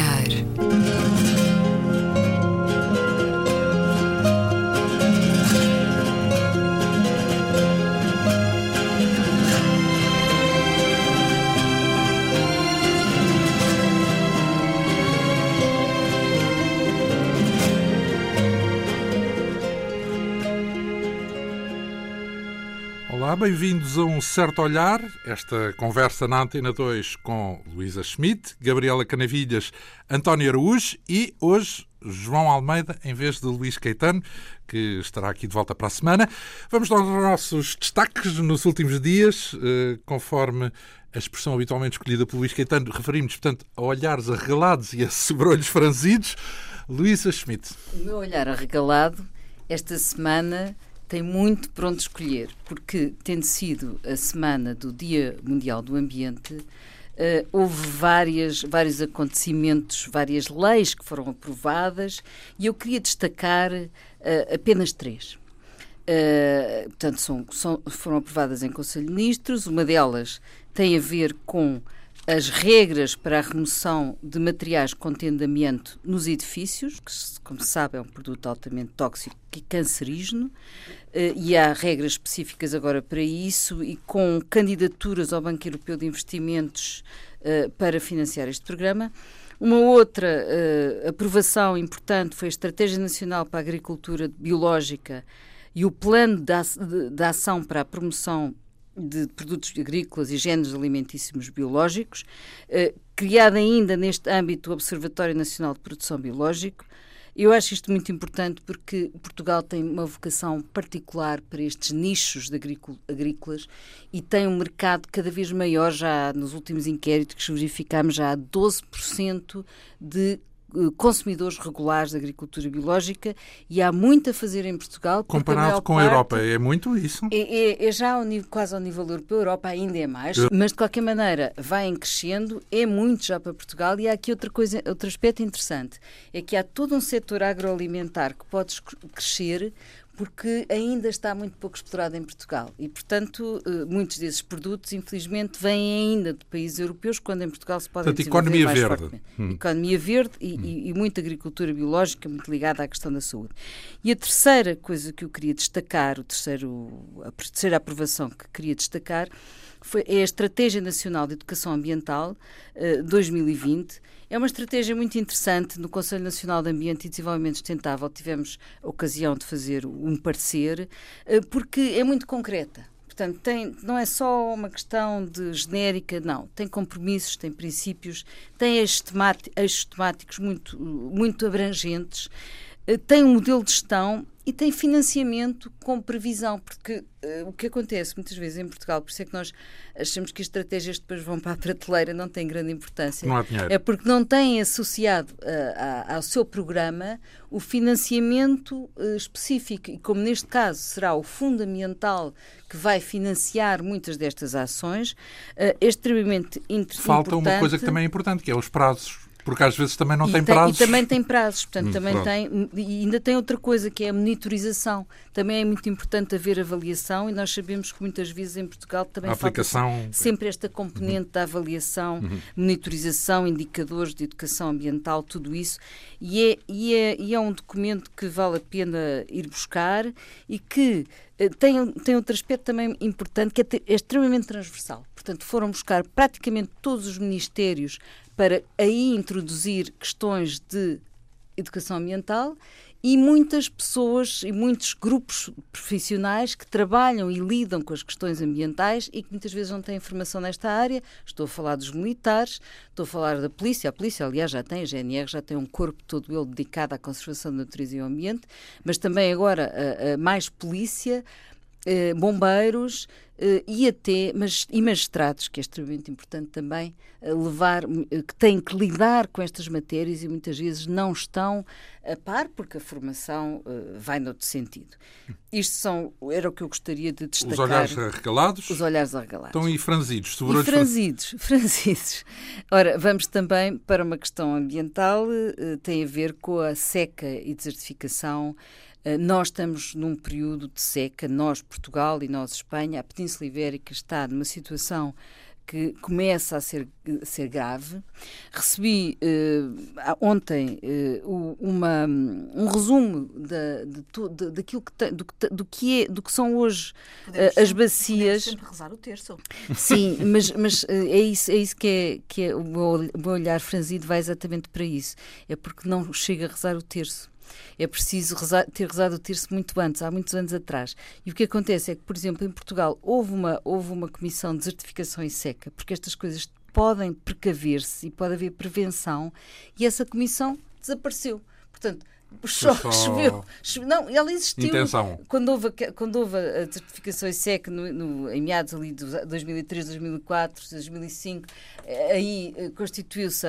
Olhar. Bem-vindos a um certo olhar. Esta conversa na Antena 2 com Luísa Schmidt, Gabriela Canavilhas, António Araújo e hoje João Almeida em vez de Luís Caetano, que estará aqui de volta para a semana. Vamos aos nossos destaques nos últimos dias, eh, conforme a expressão habitualmente escolhida por Luís Caetano, referimos, portanto, a olhares arregalados e a sobrolhos franzidos. Luísa Schmidt. O meu olhar arregalado esta semana tem muito por onde escolher, porque, tendo sido a semana do Dia Mundial do Ambiente, uh, houve várias, vários acontecimentos, várias leis que foram aprovadas e eu queria destacar uh, apenas três. Uh, portanto, são, são, foram aprovadas em Conselho de Ministros. Uma delas tem a ver com as regras para a remoção de materiais contendo amianto nos edifícios, que, como se sabe, é um produto altamente tóxico e cancerígeno, eh, e há regras específicas agora para isso, e com candidaturas ao Banco Europeu de Investimentos eh, para financiar este programa. Uma outra uh, aprovação importante foi a Estratégia Nacional para a Agricultura Biológica e o Plano de Ação para a Promoção de produtos agrícolas e géneros alimentíssimos biológicos, eh, criado ainda neste âmbito o Observatório Nacional de Produção Biológico. Eu acho isto muito importante porque Portugal tem uma vocação particular para estes nichos de agrícolas e tem um mercado cada vez maior, já nos últimos inquéritos que verificámos, já há 12% de consumidores regulares de agricultura biológica e há muito a fazer em Portugal. Comparado com a Europa, é muito isso? É, é, é já ao nível, quase ao nível europeu, a Europa ainda é mais, mas de qualquer maneira vai em crescendo, é muito já para Portugal e há aqui outra coisa, outro aspecto interessante, é que há todo um setor agroalimentar que pode crescer porque ainda está muito pouco explorado em Portugal e, portanto, eh, muitos desses produtos, infelizmente, vêm ainda de países europeus, quando em Portugal se podem portanto, economia mais verde. Hum. Economia verde e, hum. e, e, muita agricultura biológica muito ligada à questão da saúde. E a terceira coisa que eu queria destacar, o terceiro, a terceira aprovação que queria destacar, foi, é a Estratégia Nacional de Educação Ambiental uh, 2020 é uma estratégia muito interessante. No Conselho Nacional de Ambiente e Desenvolvimento Sustentável tivemos a ocasião de fazer um parecer, eh, porque é muito concreta. Portanto, tem, não é só uma questão de genérica, não. Tem compromissos, tem princípios, tem eixos temáticos muito, muito abrangentes, tem um modelo de gestão e tem financiamento com previsão, porque uh, o que acontece muitas vezes em Portugal, por isso é que nós achamos que as estratégias depois vão para a prateleira, não tem grande importância. Não há dinheiro. É porque não têm associado uh, ao seu programa o financiamento uh, específico. E como neste caso será o fundamental que vai financiar muitas destas ações, é extremamente interessante. Falta uma coisa que também é importante, que é os prazos porque às vezes também não e tem, tem prazos. E também tem prazos, portanto, hum, também tem. E ainda tem outra coisa que é a monitorização. Também é muito importante haver avaliação e nós sabemos que muitas vezes em Portugal também a aplicação... sempre esta componente uhum. da avaliação, uhum. monitorização, indicadores de educação ambiental, tudo isso. E é, e, é, e é um documento que vale a pena ir buscar e que eh, tem, tem outro aspecto também importante que é, é extremamente transversal. Portanto, foram buscar praticamente todos os ministérios para aí introduzir questões de educação ambiental e muitas pessoas e muitos grupos profissionais que trabalham e lidam com as questões ambientais e que muitas vezes não têm informação nesta área. Estou a falar dos militares, estou a falar da polícia. A polícia, aliás, já tem, a GNR já tem um corpo todo ele dedicado à conservação da natureza e ao ambiente, mas também agora a, a mais polícia, eh, bombeiros e até mas, e magistrados, que é extremamente importante também, eh, levar, que têm que lidar com estas matérias e muitas vezes não estão a par, porque a formação vai noutro sentido. Isto são, era o que eu gostaria de destacar. Os olhares arregalados? Os olhares arregalados. Estão e franzidos. E franzidos, franzidos. Ora, vamos também para uma questão ambiental, tem a ver com a seca e desertificação eh, nós estamos num período de seca, nós, Portugal e nós, Espanha, a Península Ibérica está numa situação que começa a ser, a ser grave. Recebi uh, ontem uh, uma, um resumo da, de, de, daquilo que tem, do, do, que é, do que são hoje as bacias. sempre rezar o terço. Sim, mas, mas é, isso, é isso que é, que é o, meu, o meu olhar franzido vai exatamente para isso. É porque não chega a rezar o terço. É preciso rezar, ter rezado o terço muito antes, há muitos anos atrás. E o que acontece é que, por exemplo, em Portugal houve uma, houve uma comissão de desertificação em seca, porque estas coisas podem precaver-se e pode haver prevenção, e essa comissão desapareceu. Portanto, Só... choveu, choveu. Não, ela existiu. Intenção. Quando houve, quando houve a certificação ISEC no, no, em meados ali de 2003, 2004, 2005, aí eh, constituiu-se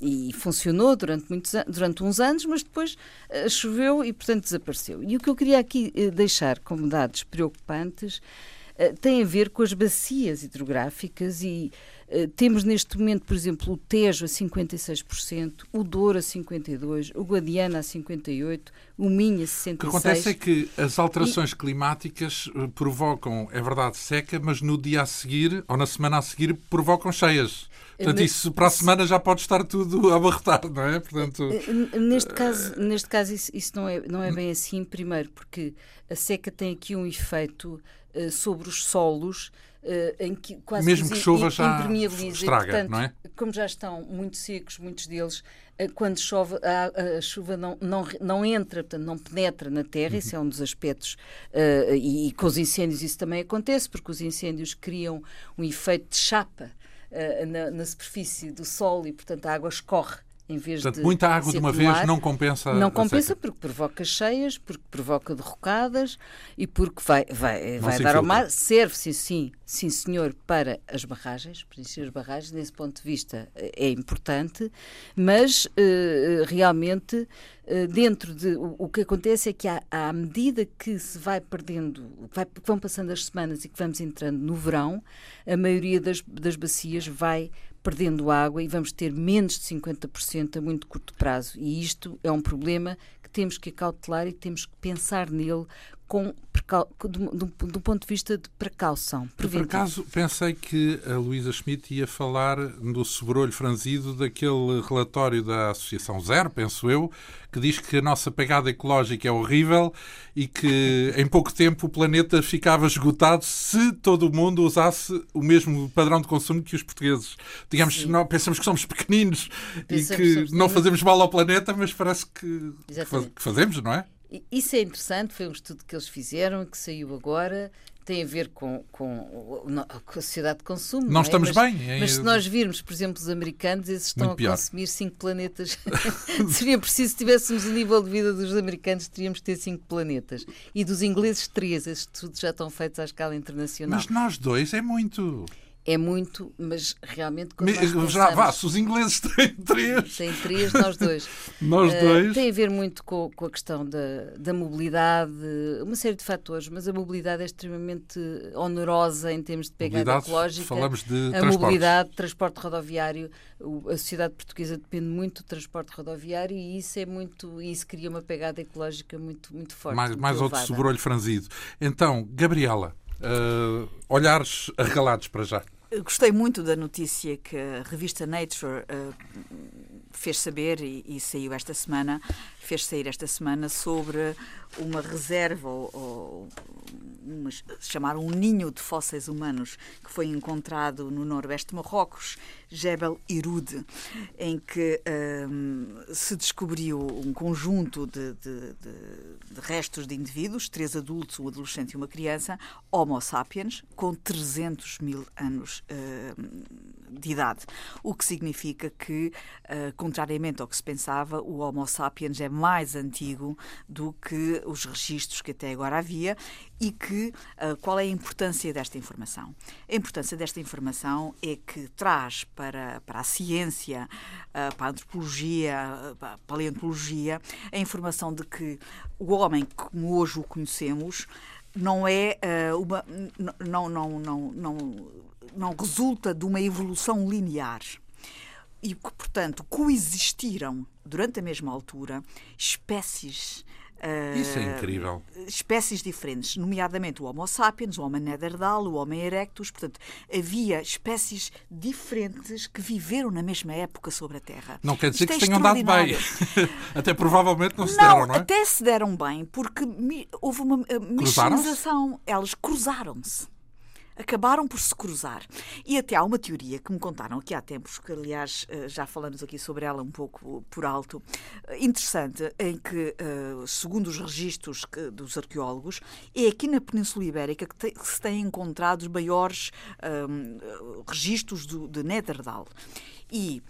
e funcionou durante, muitos, durante uns anos, mas depois uh, choveu e, portanto, desapareceu. E o que eu queria aqui uh, deixar como dados preocupantes uh, tem a ver com as bacias hidrográficas e eh, temos neste momento, por exemplo, o Tejo a 56%, o Douro a 52%, o Guadiana a 58%, o Minho a 66%. O que acontece é que as alterações e... climáticas eh, provocam, é verdade, seca, mas no dia a seguir, ou na semana a seguir, provocam cheias. Portanto, isso para a semana já pode estar tudo a abarrotar, não é? Portanto, eh, neste caso, neste caso isso, isso, não, é, não é bem assim, primeiro, porque a seca tem aqui um efeito sobre os solos em que quase Mesmo que, chova já estraga, portanto, não é? Como já estão muito secos, muitos deles, uh, quando chove, a, a, chuva não, não, não entra, portanto, não penetra na terra, uhum. esse é um dos aspectos, uh, e, e com os incêndios isso também acontece, porque os incêndios criam um efeito de chapa na, na superfície do solo e, portanto, a água escorre em vez Portanto, de muita água de uma vez não compensa não compensa porque provoca cheias porque provoca derrocadas e porque vai vai vai dar ao mar. serve sim sim sim senhor para as barragens preencher as barragens. Nesse ponto de vista é importante mas uh, realmente uh, dentro de o, que acontece é que à, à medida que se vai perdendo vai, vão passando as semanas e que vamos entrando no verão a maioria das, das bacias vai perdendo água e vamos ter menos de 50% a muito curto prazo. E isto é um problema que temos que cautelar e temos que pensar nele com, do, do, do, ponto de vista de precaução. Por acaso pensei que a Luísa Schmidt ia falar do sobrolho franzido daquele relatório da Associação Zero, penso eu, que diz que a nossa pegada ecológica é horrível e que em pouco tempo o planeta ficava esgotado se todo o mundo usasse o mesmo padrão de consumo que os portugueses. Digamos, não, pensamos que somos pequeninos pensamos e que não fazemos mal ao planeta, mas parece que, que fazemos, não é? Isso é interessante, foi um estudo que eles fizeram, que saiu agora, tem a ver com, com, com a sociedade de consumo. Não, não é? estamos mas, bem. Mas se nós virmos, por exemplo, os americanos, esses estão Muito a pior. consumir cinco planetas. Seria preciso, se tivéssemos o nível de vida dos americanos, teríamos que ter cinco planetas. E dos ingleses, três. Esses estudos já estão feitos à escala internacional. Mas nós dois é muito é muito, mas realmente quando nós Já vá, se os ingleses têm três. Têm três, nós dois. nós uh, dois. Tem a ver muito com, com a questão da, da mobilidade, uma série de fatores, mas a mobilidade é extremamente onerosa em termos de pegada ecológica. Falamos de A mobilidade, transporte rodoviário, a sociedade portuguesa depende muito do transporte rodoviário e isso é muito, isso cria uma pegada ecológica muito, muito forte. Mais, mais outro sobrolho franzido. Então, Gabriela, uh, olhares arregalados para já. Gostei muito da notícia que a revista Nature uh, fez saber e, e, saiu esta semana, fez sair esta semana sobre uma reserva ou, ou um ninho de fósseis humanos que foi encontrado no noroeste de Marrocos, Jebel Irud, em que um, se descobriu um conjunto de, de, de, de, restos de indivíduos, três adultos, um adolescente e uma criança, Homo sapiens, com 300 mil anos um, de idade. O que significa que, uh, contrariamente ao que se pensava, o Homo sapiens é mais antigo do que os registros que até agora havia e que uh, qual é a importância desta informação? A importância desta informação é que traz para, para a ciência, uh, para a antropologia, para a paleontologia, a informação de que o homem como hoje o conhecemos não é uh, uma não, não, não, não, não resulta de uma evolução linear e que, portanto, coexistiram durante a mesma altura espécies Isso é incrível. Espécies diferentes, nomeadamente o Homo sapiens, o Homo neanderthal, o Homo erectus. Portanto, havia espécies diferentes que viveram na mesma época sobre a Terra. Não quer dizer Isto que é se tenham dado bem. até provavelmente não se deram, não é? Até se deram bem, porque houve uma mexinização. Elas cruzaram-se acabaram por se cruzar. E até há uma teoria que me contaram aqui há tempos, que aliás eh, já falamos aqui sobre ela um pouco por alto, eh, interessante, em que, eh, segundo os registros dos arqueólogos, é aqui na Península Ibérica que, se têm encontrado os maiores um, registros do, de Neterdal. E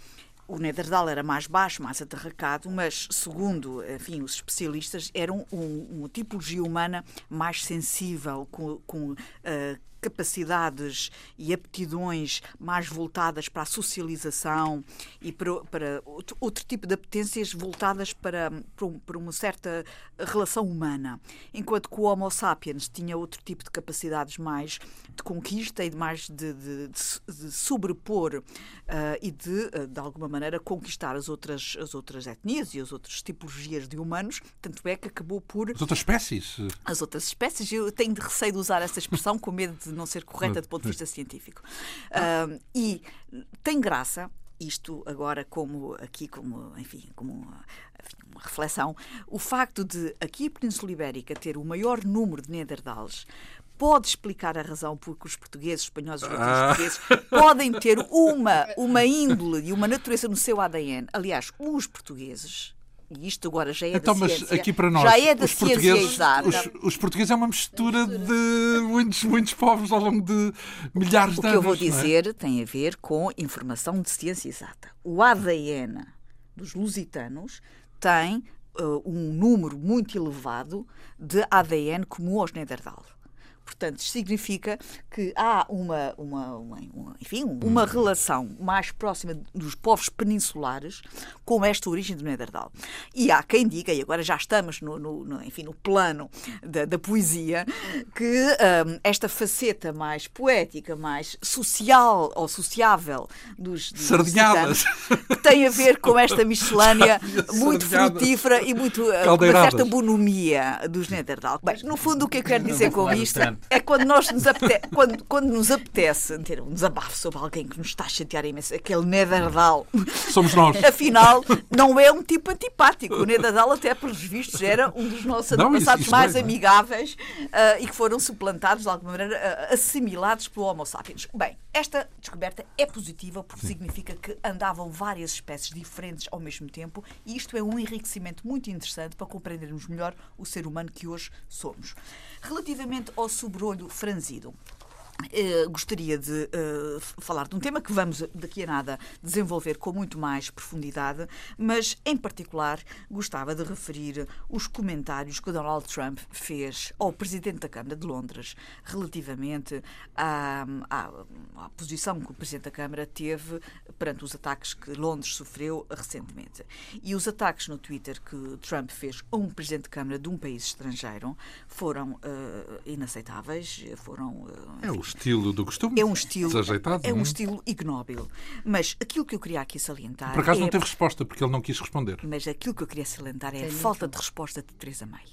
o Neterdal era mais baixo, mais aterracado, mas, segundo enfim, os especialistas, era um, um, uma tipologia humana mais sensível, com, com uh, capacidades e aptidões mais voltadas para a socialização e para, para outro, outro, tipo de apetências voltadas para, para, uma certa relação humana. Enquanto que o Homo sapiens tinha outro tipo de capacidades mais de conquista e de mais de, de, de sobrepor uh, e de, uh, de alguma maneira, conquistar as outras, as outras etnias e as outras tipologias de humanos. Tanto é que acabou por. As outras espécies? As outras espécies. Eu tenho receio de usar essa expressão com medo de não ser correta do ponto de vista científico. Uh, e tem graça, isto agora como aqui como enfim como uma, uma, reflexão o facto de aqui a Península Ibérica ter o maior número de Neandertals pode explicar a razão por que os portugueses, espanhóis e os ah. portugueses podem ter uma uma índole e uma natureza no seu ADN. Aliás, os portugueses e isto agora já é então, da mas ciência. aqui para nós, já é da os ciência portugueses, exata. Os, os, portugueses é uma mistura de muitos, muitos povos ao longo de milhares de anos. O que eu vou é? dizer é? tem a ver com informação de ciência exata. O ADN dos lusitanos tem uh, um número muito elevado de ADN comum aos Neandertal. Portanto, isto significa que há uma, uma, uma, uma, enfim, uma relação mais próxima dos povos peninsulares com esta origem do Neandertal. E há quem diga, e agora já estamos no, no, no enfim, no plano da, da poesia, que um, esta faceta mais poética, mais social ou sociável dos, dos Sardinhadas. tem a ver com esta miscelânea muito frutífera e muito uh, com uma certa bonomia dos Neandertal. Bem, no fundo, o que eu quero dizer com isto é quando nós nos apetece, quando, quando nos apetece ter um desabafo sobre alguém que nos está a chatear imenso, aquele Nederdal. Somos nós. Afinal, não é um tipo antipático. O Nederdal, até pelos vistos, era um dos nossos não, antepassados mais é, amigáveis uh, e que foram suplantados, de alguma maneira, uh, assimilados pelo Homo sapiens. Bem, esta descoberta é positiva porque Sim. significa que andavam várias espécies diferentes ao mesmo tempo e isto é um enriquecimento muito interessante para compreendermos melhor o ser humano que hoje somos. Relativamente ao sobrolho franzido, Uh, gostaria de uh, falar de um tema que vamos daqui a nada desenvolver com muito mais profundidade, mas em particular gostava de referir os comentários que Donald Trump fez ao Presidente da Câmara de Londres relativamente à, à, à posição que o Presidente da Câmara teve perante os ataques que Londres sofreu recentemente. E os ataques no Twitter que Trump fez a um Presidente de Câmara de um país estrangeiro foram uh, inaceitáveis, foram. é o estilo do costume. É um estilo. Desajeitado. É um é? estilo ignóbil. Mas aquilo que eu queria aqui salientar. Por acaso é... não teve resposta, porque ele não quis responder. Mas aquilo que eu queria salientar é a falta de resposta de Teresa May.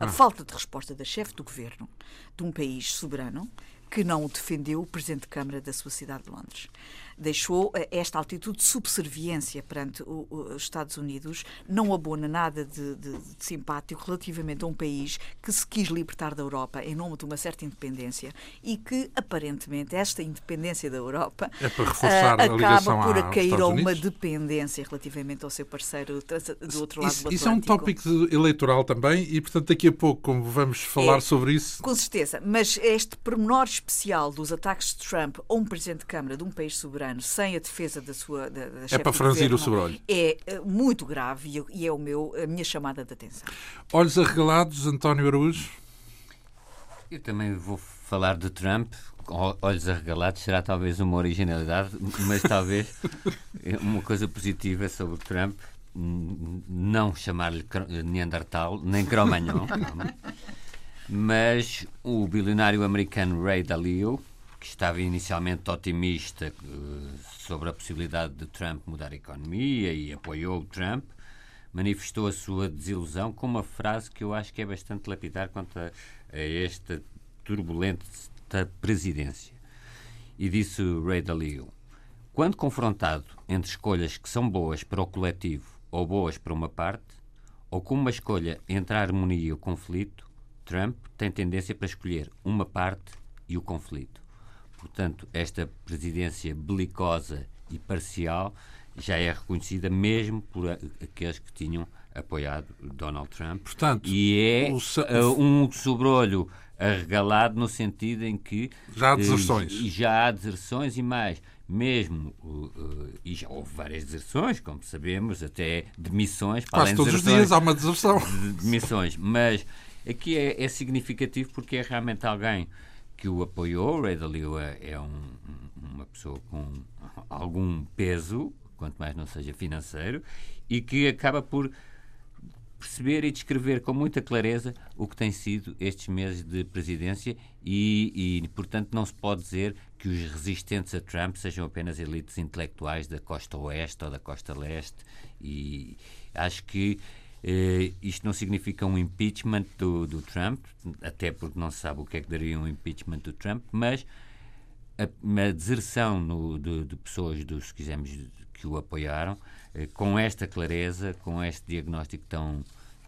A ah. falta de resposta da chefe do governo de um país soberano que não defendeu o Presidente de Câmara da sua cidade de Londres deixou eh, esta altitude de subserviência perante os Estados Unidos, não abona nada de, de, de, simpático relativamente a um país que se quis libertar da Europa em nome de uma certa independência e que, aparentemente, esta independência da Europa é uh, acaba por a cair a uma dependência relativamente ao seu parceiro do outro lado isso, do Atlântico. Isso é um tópico eleitoral também e, portanto, daqui a pouco, como vamos falar é, sobre isso... Com certeza, mas este pormenor especial dos ataques de Trump a um Presidente de Câmara de um país soberano sem a defesa da sua da, da É para franzir o sobrolho. É eh, muito grave e é o meu, a minha chamada de atenção. Olhos arregalados, António Araújo. Eu também vou falar de Trump. Olhos arregalados será talvez uma originalidade, mas talvez uma coisa positiva sobre Trump não chamar-lhe Neandertal nem Cromagnon, mas o bilionário americano Ray Dalio que estava inicialmente otimista uh, sobre a possibilidade de Trump mudar a economia e apoiou o Trump, manifestou a sua desilusão com uma frase que eu acho que é bastante lapidar quanto a, a esta turbulenta presidência. E disse Ray Dalio: Quando confrontado entre escolhas que são boas para o coletivo ou boas para uma parte, ou com uma escolha entre a harmonia e o conflito, Trump tem tendência para escolher uma parte e o conflito. Portanto, esta presidência belicosa e parcial já é reconhecida mesmo por aqueles que tinham apoiado Donald Trump. Portanto, e é o... um sobrolho arregalado no sentido em que já há deserções. Uh, já há deserções e mais, mesmo, uh, e já houve várias deserções, como sabemos, até demissões. Quase todos os dias há uma deserção. De, demissões, mas aqui é, é, significativo porque é realmente alguém que o apoiou. Ray Dalio é, é um, uma pessoa com algum peso, quanto mais não seja financeiro, e que acaba por perceber e descrever com muita clareza o que tem sido estes meses de presidência e, e, portanto, não se pode dizer que os resistentes a Trump sejam apenas elites intelectuais da costa oeste ou da costa leste e acho que eh, isto não significa um impeachment do, do, Trump, até porque não se sabe o que é que daria um impeachment do Trump, mas a, uma deserção no, de, de pessoas, dos, se quisermos, que o apoiaram, eh, com esta clareza, com este diagnóstico tão,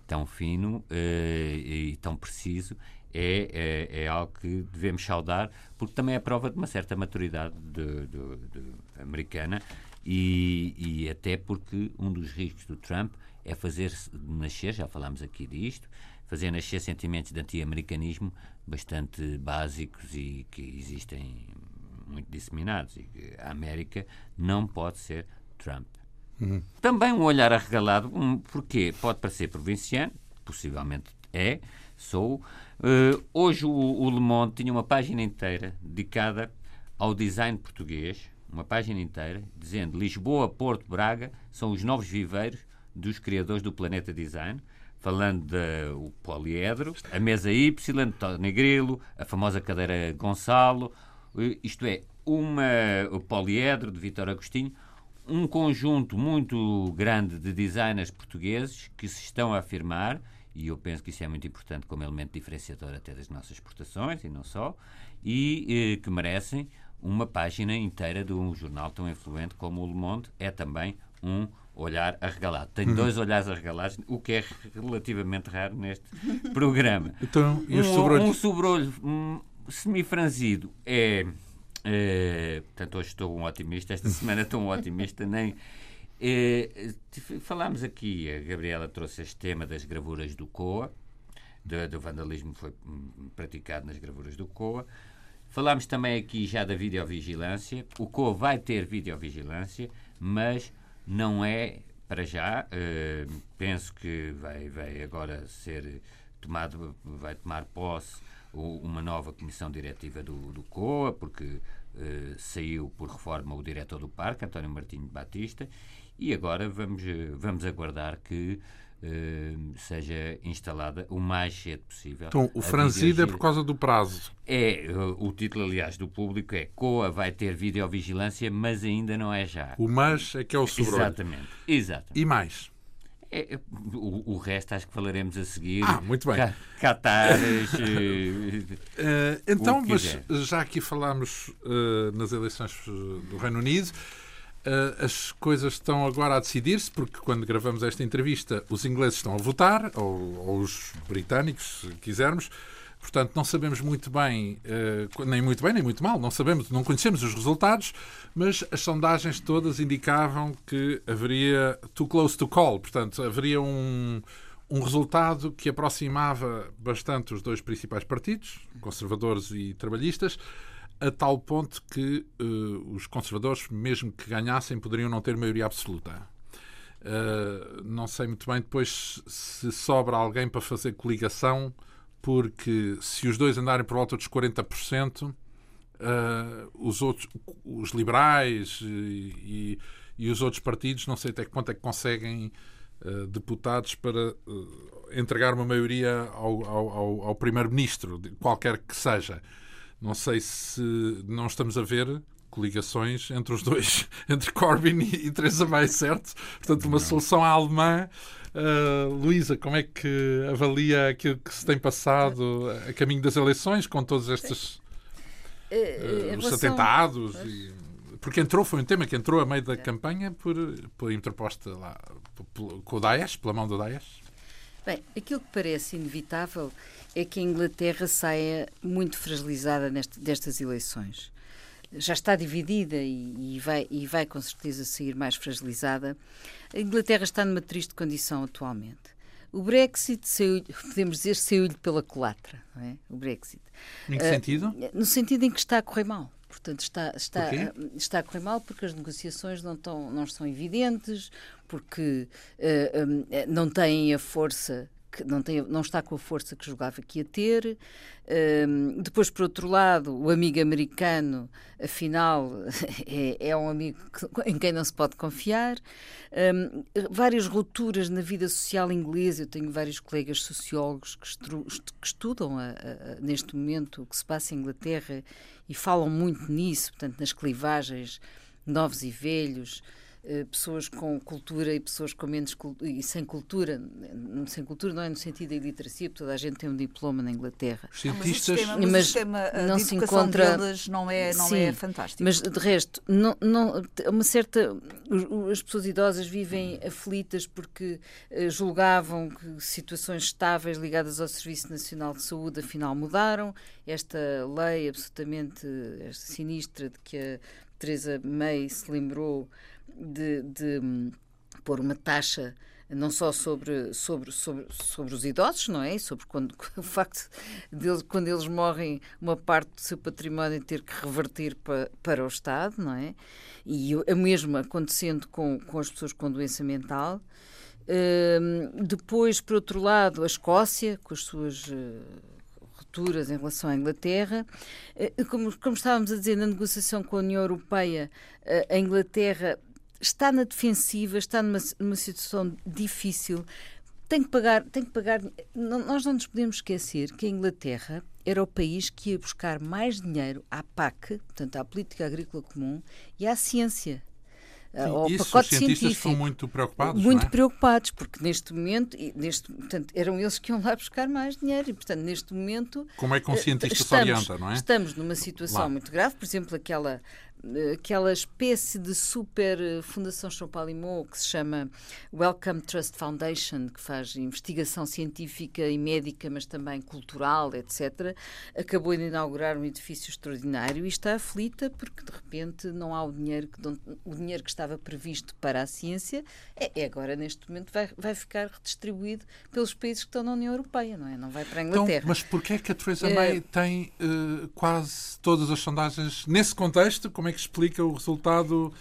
tão fino eh, e tão preciso, é, é, é, algo que devemos saudar, porque também é prova de uma certa maturidade de, de, de americana e, e, até porque um dos riscos do Trump é fazer nascer, já falámos aqui disto, fazer nascer sentimentos de anti-americanismo bastante básicos e que existem muito disseminados e que a América não pode ser Trump. Uhum. Também um olhar arregalado, um, porque pode parecer provinciano, possivelmente é, sou. Uh, hoje o, o Le Monde tinha uma página inteira dedicada ao design português, uma página inteira, dizendo Lisboa, Porto, Braga são os novos viveiros dos criadores do Planeta Design, falando do poliedro, a mesa Y, Tony Grilo, a famosa cadeira Gonçalo, isto é, uma, o poliedro de Vitor Agostinho, um conjunto muito grande de designers portugueses que se estão a afirmar, e eu penso que isso é muito importante como elemento diferenciador até das nossas exportações, e não só, e eh, que merecem uma página inteira de um jornal tão influente como o Le Monde. É também um olhar arregalado. Tenho uhum. dois olhares arregalados, o que é relativamente raro neste programa. Então, e um, sobrolho? Um sobrolho um, semifranzido é Uh, portanto, hoje estou um otimista, esta semana estou um otimista, nem. Uh, falámos aqui, a Gabriela trouxe este tema das gravuras do COA, do, do vandalismo que foi hum, praticado nas gravuras do COA. Falámos também aqui já da videovigilância. O COA vai ter videovigilância, mas não é para já. Uh, penso que vai, vai agora ser tomado, vai tomar posse uma nova comissão diretiva do, do COA, porque eh, saiu por reforma o diretor do parque, António Martinho Batista, e agora vamos, eh, vamos aguardar que seja instalada o mais cedo possível. Então, o franzido é por causa do prazo. É, o título, aliás, do público é COA vai ter videovigilância, mas ainda não é já. O mas é que é o sobrolho. Exatamente, exatamente. E mais? É, o, o, resto acho que falaremos a seguir. Ah, muito bem. Ca Catares. uh, então, mas já aqui falámos uh, nas eleições do Reino Unido. Uh, as coisas estão agora a decidir-se, porque quando gravamos esta entrevista, os ingleses estão a votar, ou, ou os britânicos, se quisermos. Portanto, não sabemos muito bem, uh, nem muito bem, nem muito mal, não sabemos, não conhecemos os resultados, mas as sondagens todas indicavam que haveria too close to call, portanto, haveria um, um resultado que aproximava bastante os dois principais partidos, conservadores e trabalhistas, a tal ponto que uh, os conservadores, mesmo que ganhassem, poderiam não ter maioria absoluta. Uh, não sei muito bem depois se sobra alguém para fazer coligação porque se os dois andarem por volta dos 40%, uh, eh, os outros, os liberais e, e, os outros partidos, não sei até que ponto é que conseguem uh, deputados para entregar uma maioria ao, ao, ao primeiro-ministro, qualquer que seja. Não sei se não estamos a ver coligações entre os dois, entre Corbyn e, e Theresa May, certo? Portanto, uma Não. solução alemã. Uh, Luísa, como é que avalia aquilo que se tem passado a caminho das eleições com todos estes uh, os atentados? E, porque entrou, foi um tema que entrou a meio da campanha por, por interposta lá por, com o Daesh, pela mão do Daesh. Bem, aquilo que parece inevitável é que a Inglaterra saia muito fragilizada neste, destas eleições. Já está dividida e, e, vai, e vai com certeza sair mais fragilizada. A Inglaterra está numa triste condição atualmente. O Brexit, saiu, podemos dizer, saiu-lhe pela culatra, não é? O Brexit. Em que uh, sentido? No sentido em que está a correr mal. Portanto, está, está, está a correr mal porque as negociações não, estão, não são evidentes, porque uh, um, não têm a força que não, tem, não está com a força que julgava que ia ter. Um, depois, por outro lado, o amigo americano, afinal, é, é um amigo que, em quem não se pode confiar. Um, várias rupturas na vida social inglesa. Eu tenho vários colegas sociólogos que, estru, que estudam a, a, neste momento o que se passa em Inglaterra e falam muito nisso, portanto, nas clivagens novos e velhos. Eh, pessoas com cultura e pessoas com menos e sem cultura, sem cultura não é no sentido da iliteracia, porque toda a gente tem um diploma na Inglaterra. Os cientistas, mas, mas, mas o sistema eh, não de se encontra deles não é não é Sim, é fantástico. Mas de resto, não, não uma certa as pessoas idosas vivem aflitas porque uh, julgavam que situações estáveis ligadas ao Serviço Nacional de Saúde afinal mudaram. Esta lei absolutamente sinistra de que a Teresa May se lembrou de, de hum, pôr uma taxa não só sobre, sobre, sobre, sobre os idosos, não é? Sobre quando, o facto de quando eles morrem, uma parte do seu património ter que reverter para, para o Estado, não é? E o mesmo acontecendo com, com as pessoas com doença mental. Uh, depois, por outro lado, a Escócia, com as suas uh, rupturas em relação à Inglaterra. Uh, como, como estávamos a dizer, na negociação com a União Europeia, a Inglaterra está na defensiva, está numa, numa situação difícil, tem que pagar, tem que pagar. Não, nós não nos podemos esquecer que a Inglaterra era o país que ia buscar mais dinheiro à PAC, portanto à Política Agrícola Comum, e à ciência. Sim, ao isso, pacote os cientistas científico. estão muito preocupados. Muito é? preocupados, porque neste momento, neste, portanto, eram eles que iam lá buscar mais dinheiro e, portanto, neste momento. Como é que um cientista estamos, se orienta, não é? Estamos numa situação lá. muito grave, por exemplo, aquela aquela espécie de super eh, Fundação Champalimau que se chama Wellcome Trust Foundation, que faz investigação científica e médica, mas também cultural, etc., acabou de inaugurar um edifício extraordinário e está aflita porque de repente não há o dinheiro que, o dinheiro que estava previsto para a ciência, é, é agora neste momento vai, vai ficar redistribuído pelos países que estão na União Europeia, não é? Não vai para a então, Inglaterra. Então, mas porquê é que a Theresa May uh, tem uh, quase todas as sondagens nesse contexto? Como é é que explica o resultado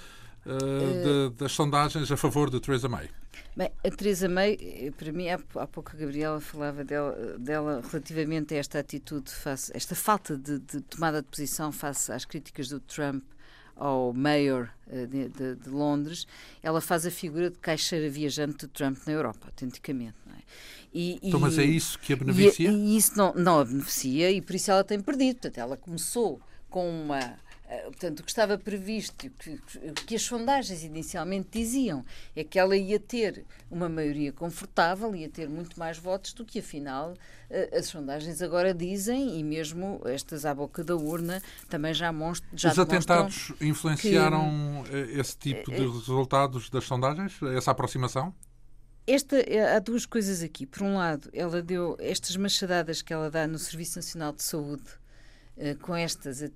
uh, de, das sondagens a favor de Theresa May? Bem, a Theresa May, eh, para mim, há, há pouco a Gabriela falava dela, dela relativamente a esta atitude, face, esta falta de, de tomada de posição face às críticas do Trump ao mayor de, de, de, Londres, ela faz a figura de caixeira viajante de Trump na Europa, autenticamente. Não é? E, então, e, mas é isso que a beneficia? E, e isso não, não a beneficia e por isso ela tem perdido. Portanto, ela começou com uma portanto, o que estava previsto, o que, que, as sondagens inicialmente diziam, é que ela ia ter uma maioria confortável, ia ter muito mais votos do que, afinal, eh, as sondagens agora dizem, e mesmo estas à boca da urna também já mostram. Já Os atentados influenciaram que, eh, esse tipo de resultados das sondagens, essa aproximação? Esta, há duas coisas aqui. Por um lado, ela deu estas machadadas que ela dá no Serviço Nacional de Saúde eh, com estas,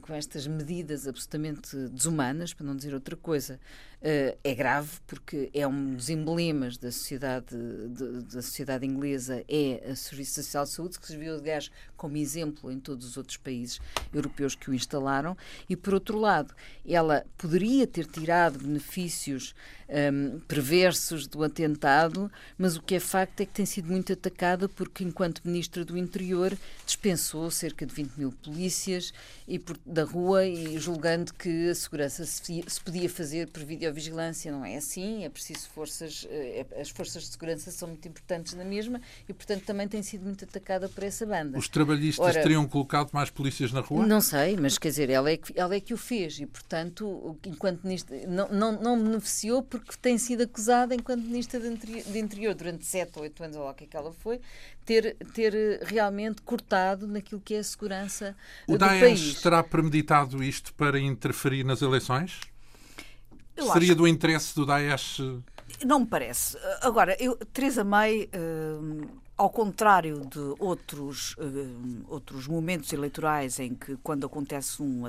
com estas medidas absolutamente desumanas, para não dizer outra coisa, eh, é grave porque é um dos emblemas da sociedade, da sociedade inglesa, é a Serviço Social de Saúde, que serviu, aliás, como exemplo em todos os outros países europeus que o instalaram, e, por outro lado, ela poderia ter tirado benefícios um, perversos do atentado, mas o que é facto é que tem sido muito atacada porque, enquanto Ministra do Interior, dispensou cerca de 20 mil polícias e por, da rua e julgando que a segurança se, se, podia fazer por videovigilância. Não é assim, é preciso forças, eh, é, as forças de segurança são muito importantes na mesma e, portanto, também tem sido muito atacada por essa banda. Os trabalhistas Ora, teriam colocado mais polícias na rua? Não sei, mas quer dizer, ela é que, ela é que o fez e, portanto, enquanto nisto, não, não, não beneficiou porque tem sido acusada enquanto ministra de Interior durante sete ou oito anos, ou lá o que é que ela foi, ter, ter realmente cortado naquilo que é a segurança o do Daesh país. terá premeditado isto para interferir nas eleições? Eu Seria do interesse do Daesh? Não me parece. Agora, eu, Teresa May, uh, ao contrário de outros, uh, outros momentos eleitorais em que, quando acontece um,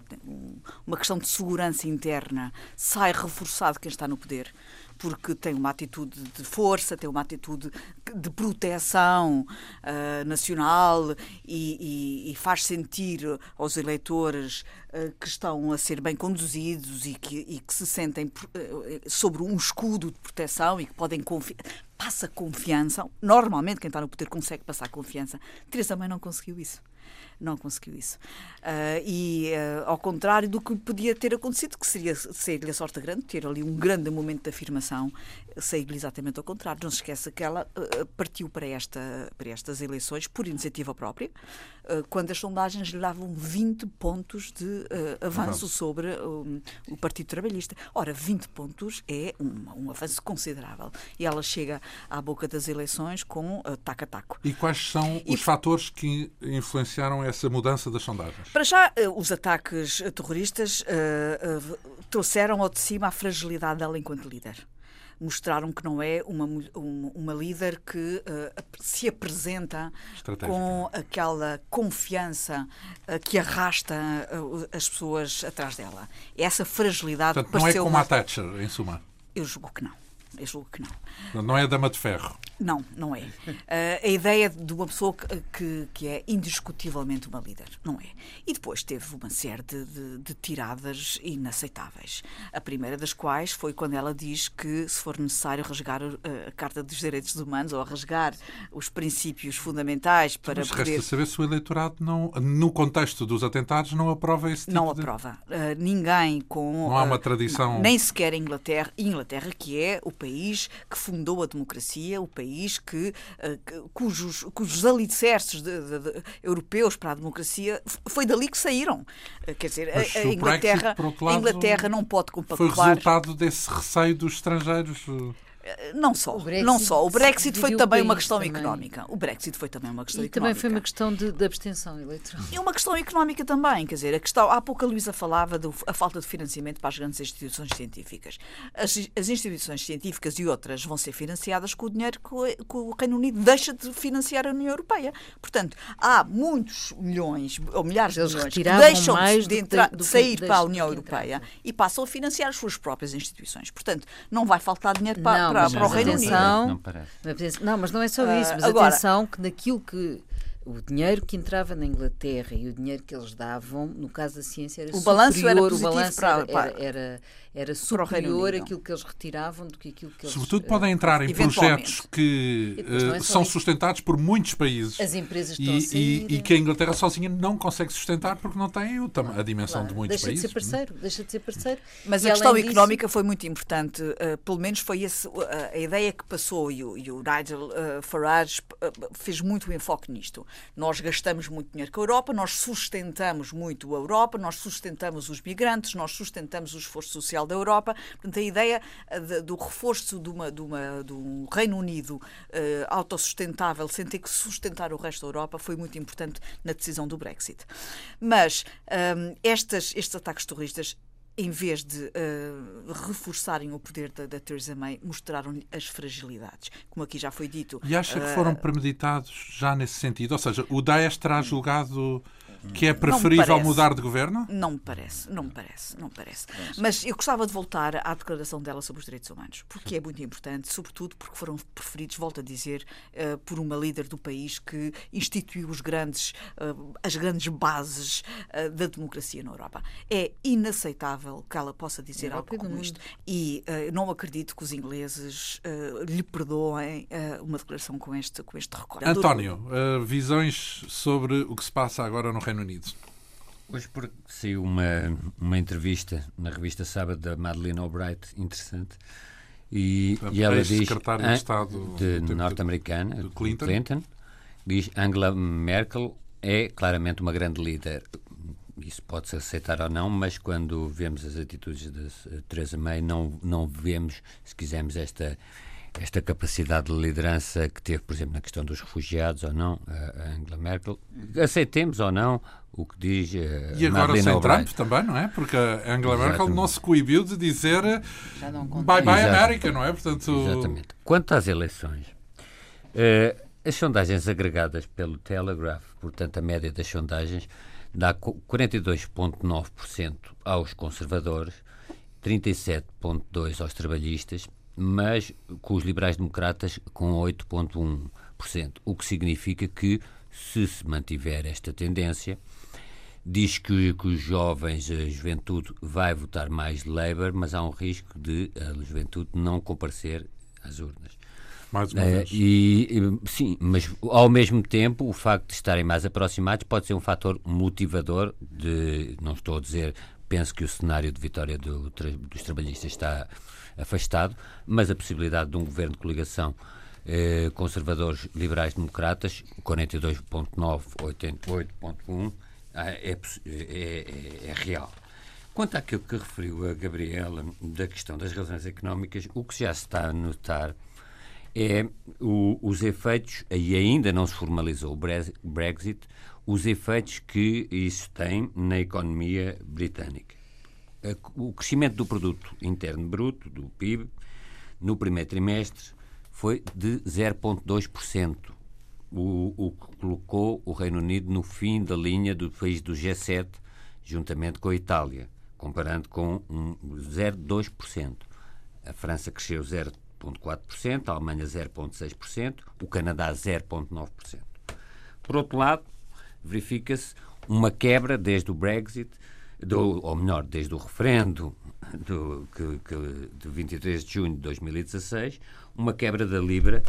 uma questão de segurança interna, sai reforçado quem está no poder, porque tem uma atitude de força, tem uma atitude de proteção uh, nacional e, e, e, faz sentir aos eleitores uh, que estão a ser bem conduzidos e que, e que se sentem uh, sobre um escudo de proteção e que podem confiar. Passa confiança. Normalmente, quem está no poder consegue passar confiança. Teresa também não conseguiu isso não conseguiu isso. Uh, e uh, ao contrário do que podia ter acontecido, que seria sair-lhe a sorte grande, ter ali um grande momento de afirmação, sair-lhe exatamente ao contrário. Não se esqueça que ela uh, partiu para, esta, para estas eleições por iniciativa própria, quando as sondagens lhe davam 20 pontos de avanço sobre o Partido Trabalhista. Ora, 20 pontos é um, um, avanço considerável. E ela chega à boca das eleições com taco-a-taco. E quais são e, os fatores que influenciaram essa mudança das sondagens? Para já, eh, os ataques terroristas uh, uh, trouxeram ao de cima a fragilidade dela enquanto líder. Mostraram que não é uma, uma, uma líder que uh, se apresenta com aquela confiança que arrasta as pessoas atrás dela. Essa fragilidade. Portanto, não é como uma... a Thatcher, em suma. Eu julgo que não. Eu julgo que não. Não é dama de ferro. Não, não é. Uh, a ideia de uma pessoa que, que, que, é indiscutivelmente uma líder, não é. E depois teve uma série de, de, de, tiradas inaceitáveis. A primeira das quais foi quando ela diz que, se for necessário rasgar a, a Carta dos Direitos Humanos ou rasgar os princípios fundamentais para Mas poder... resta saber se o eleitorado, não, no contexto dos atentados, não aprova esse tipo Não de... aprova. Uh, ninguém com... Não há uma tradição... Uh, nem sequer a Inglaterra. Inglaterra, que é o país que fundou a democracia, o país que, eh, que cujos, cujos alicerces de, de, de, europeus para a democracia foi dali que saíram. Eh, quer dizer, a, a Inglaterra, Brexit, lado, a Inglaterra não pode compactuar. Foi resultado desse receio dos estrangeiros. Não só, não só. O Brexit foi também uma questão também. económica. O Brexit foi também uma questão e económica. também foi uma questão de, de, abstenção eleitoral. E uma questão económica também, quer dizer, a questão, há pouco a Luísa falava da falta de financiamento para as grandes instituições científicas. As, as, instituições científicas e outras vão ser financiadas com o dinheiro que, que o Reino Unido deixa de financiar a União Europeia. Portanto, há muitos milhões, ou milhares Eles de milhões, que deixam mais de, entrar, de sair para a União Europeia e passam a financiar as suas próprias instituições. Portanto, não vai faltar dinheiro para, não, para, para o Reino Unido atenção, não, parece. não, mas não é só isso. Mas agora, atenção que naquilo que o dinheiro que entrava na Inglaterra e o dinheiro que eles davam, no caso da ciência, era o superior, balanço era positivo o balanço para, para, era, era, era superior aquilo que eles retiravam do que aquilo que eles... Sobretudo podem entrar em projetos que uh, são isso. sustentados por muitos países. As empresas estão e, a sair. E, e, que a Inglaterra sozinha não consegue sustentar porque não tem a dimensão claro. de muitos deixa países. Deixa de ser parceiro, deixa de ser parceiro. Mas e a questão disso... económica foi muito importante. Uh, pelo menos foi esse, uh, a ideia que passou e o, e o Nigel Farage fez muito enfoque nisto. Nós gastamos muito dinheiro com a Europa, nós sustentamos muito a Europa, nós sustentamos os migrantes, nós sustentamos o esforço social da Europa. Portanto, a ideia eh, de, do reforço de, uma, de, uma, de um Reino Unido uh, autossustentável, sem ter que sustentar o resto da Europa, foi muito importante na decisão do Brexit. Mas um, ehm, estas, estes ataques terroristas em vez de uh, reforçarem o poder da, da Theresa May, mostraram-lhe as fragilidades. Como aqui já foi dito. E acha que foram premeditados já nesse sentido? Ou seja, o Daesh terá julgado que é preferível mudar de governo? Não me parece, não me parece, não me parece. Mas eu gostava de voltar à declaração dela sobre os direitos humanos, porque é muito importante, sobretudo porque foram preferidos, volto a dizer, uh, por uma líder do país que instituiu os grandes, uh, as grandes bases uh, da democracia na Europa. É inaceitável que ela possa dizer algo como isto. E não acredito que os ingleses lhe perdoem uma declaração com este, com este recorde. António, visões sobre o que se passa agora no Reino Unido? Hoje saiu uma, uma entrevista na revista Sábado da Madeleine Albright, interessante, e, e ela diz... secretária de Estado de norte-americana, Clinton. Clinton, diz Angela Merkel é claramente uma grande líder. Isso pode-se aceitar ou não, mas quando vemos as atitudes de Theresa May, não, não vemos, se quisermos, esta esta capacidade de liderança que teve, por exemplo, na questão dos refugiados ou não, a Angela Merkel. Aceitemos ou não o que diz uh, E agora Madeleine sem Trump também, não é? Porque a Angela Exatamente. Merkel não se coibiu de dizer bye bye América, não é? Portanto... Exatamente. Quanto às eleições, uh, as sondagens agregadas pelo Telegraph, portanto a média das sondagens, dá 42,9% aos conservadores, 37,2% aos trabalhistas mas com os liberais-democratas com 8,1%. O que significa que, se se mantiver esta tendência, diz que, que, os jovens, a juventude, vai votar mais Labour, mas há um risco de a juventude não comparecer às urnas. Mais uma vez. e, sim, mas ao mesmo tempo, o facto de estarem mais aproximados pode ser um fator motivador de, não estou a dizer, penso que o cenário de vitória do, dos trabalhistas está afastado, mas a possibilidade de um governo de coligação eh, conservadores liberais democratas, 42.9, 88.1, ah, é, é, é, é, real. Quanto àquilo que referiu a Gabriela da questão das razões económicas, o que já se está a notar é o, os efeitos, e ainda não se formalizou o Brexit, os efeitos que isso tem na economia britânica o crescimento do produto interno bruto, do PIB, no primeiro trimestre foi de 0,2%, o, o que colocou o Reino Unido no fim da linha do país do G7, juntamente com a Itália, comparando com um 0,2%. A França cresceu 0,4%, a Alemanha 0,6%, o Canadá 0,9%. Por outro lado, verifica-se uma quebra desde o Brexit do, ou melhor, desde o referendo do, que, que, de 23 de junho de 2016, uma quebra da Libra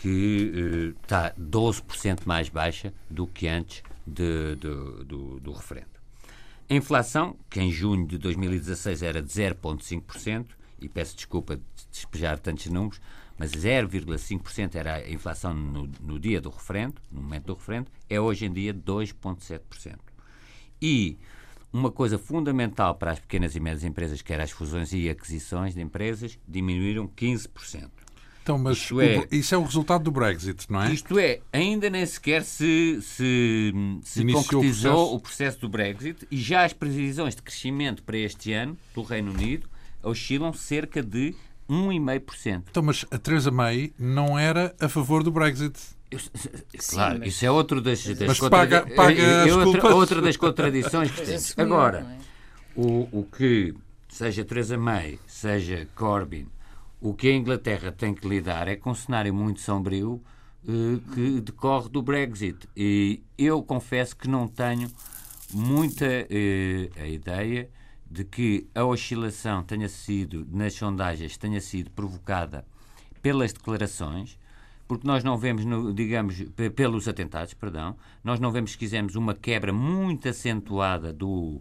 que eh, está 12% mais baixa do que antes de, de, do, do referendo. A inflação, que em junho de 2016 era de 0,5%, e peço desculpa de despejar tantos números, mas 0,5% era a inflação no, no, dia do referendo, no momento do referendo, é hoje em dia 2,7%. E uma coisa fundamental para as pequenas e médias empresas, que eram as fusões e aquisições de empresas, diminuíram 15%. Então, mas isto é, o, isso é o resultado do Brexit, não é? Isto é, ainda nem sequer se, se, se concretizou o processo. o processo do Brexit e já as previsões de crescimento para este ano do Reino Unido oscilam cerca de 1,5%. Então, mas a Theresa May não era a favor do Brexit. Eu, claro, Sim, mas... isso é outro das, das paga, paga é, outra, outra, das contradições que temos. Agora, é? o, o que, seja Theresa May, seja Corbyn, o que a Inglaterra tem que lidar é com um cenário muito sombrio eh, que decorre do Brexit. E eu confesso que não tenho muita eh, a ideia de que a oscilação tenha sido, nas sondagens, tenha sido provocada pelas declarações porque nós não vemos, digamos, pelos atentados, perdão, nós não vemos, se quisermos, uma quebra muito acentuada do,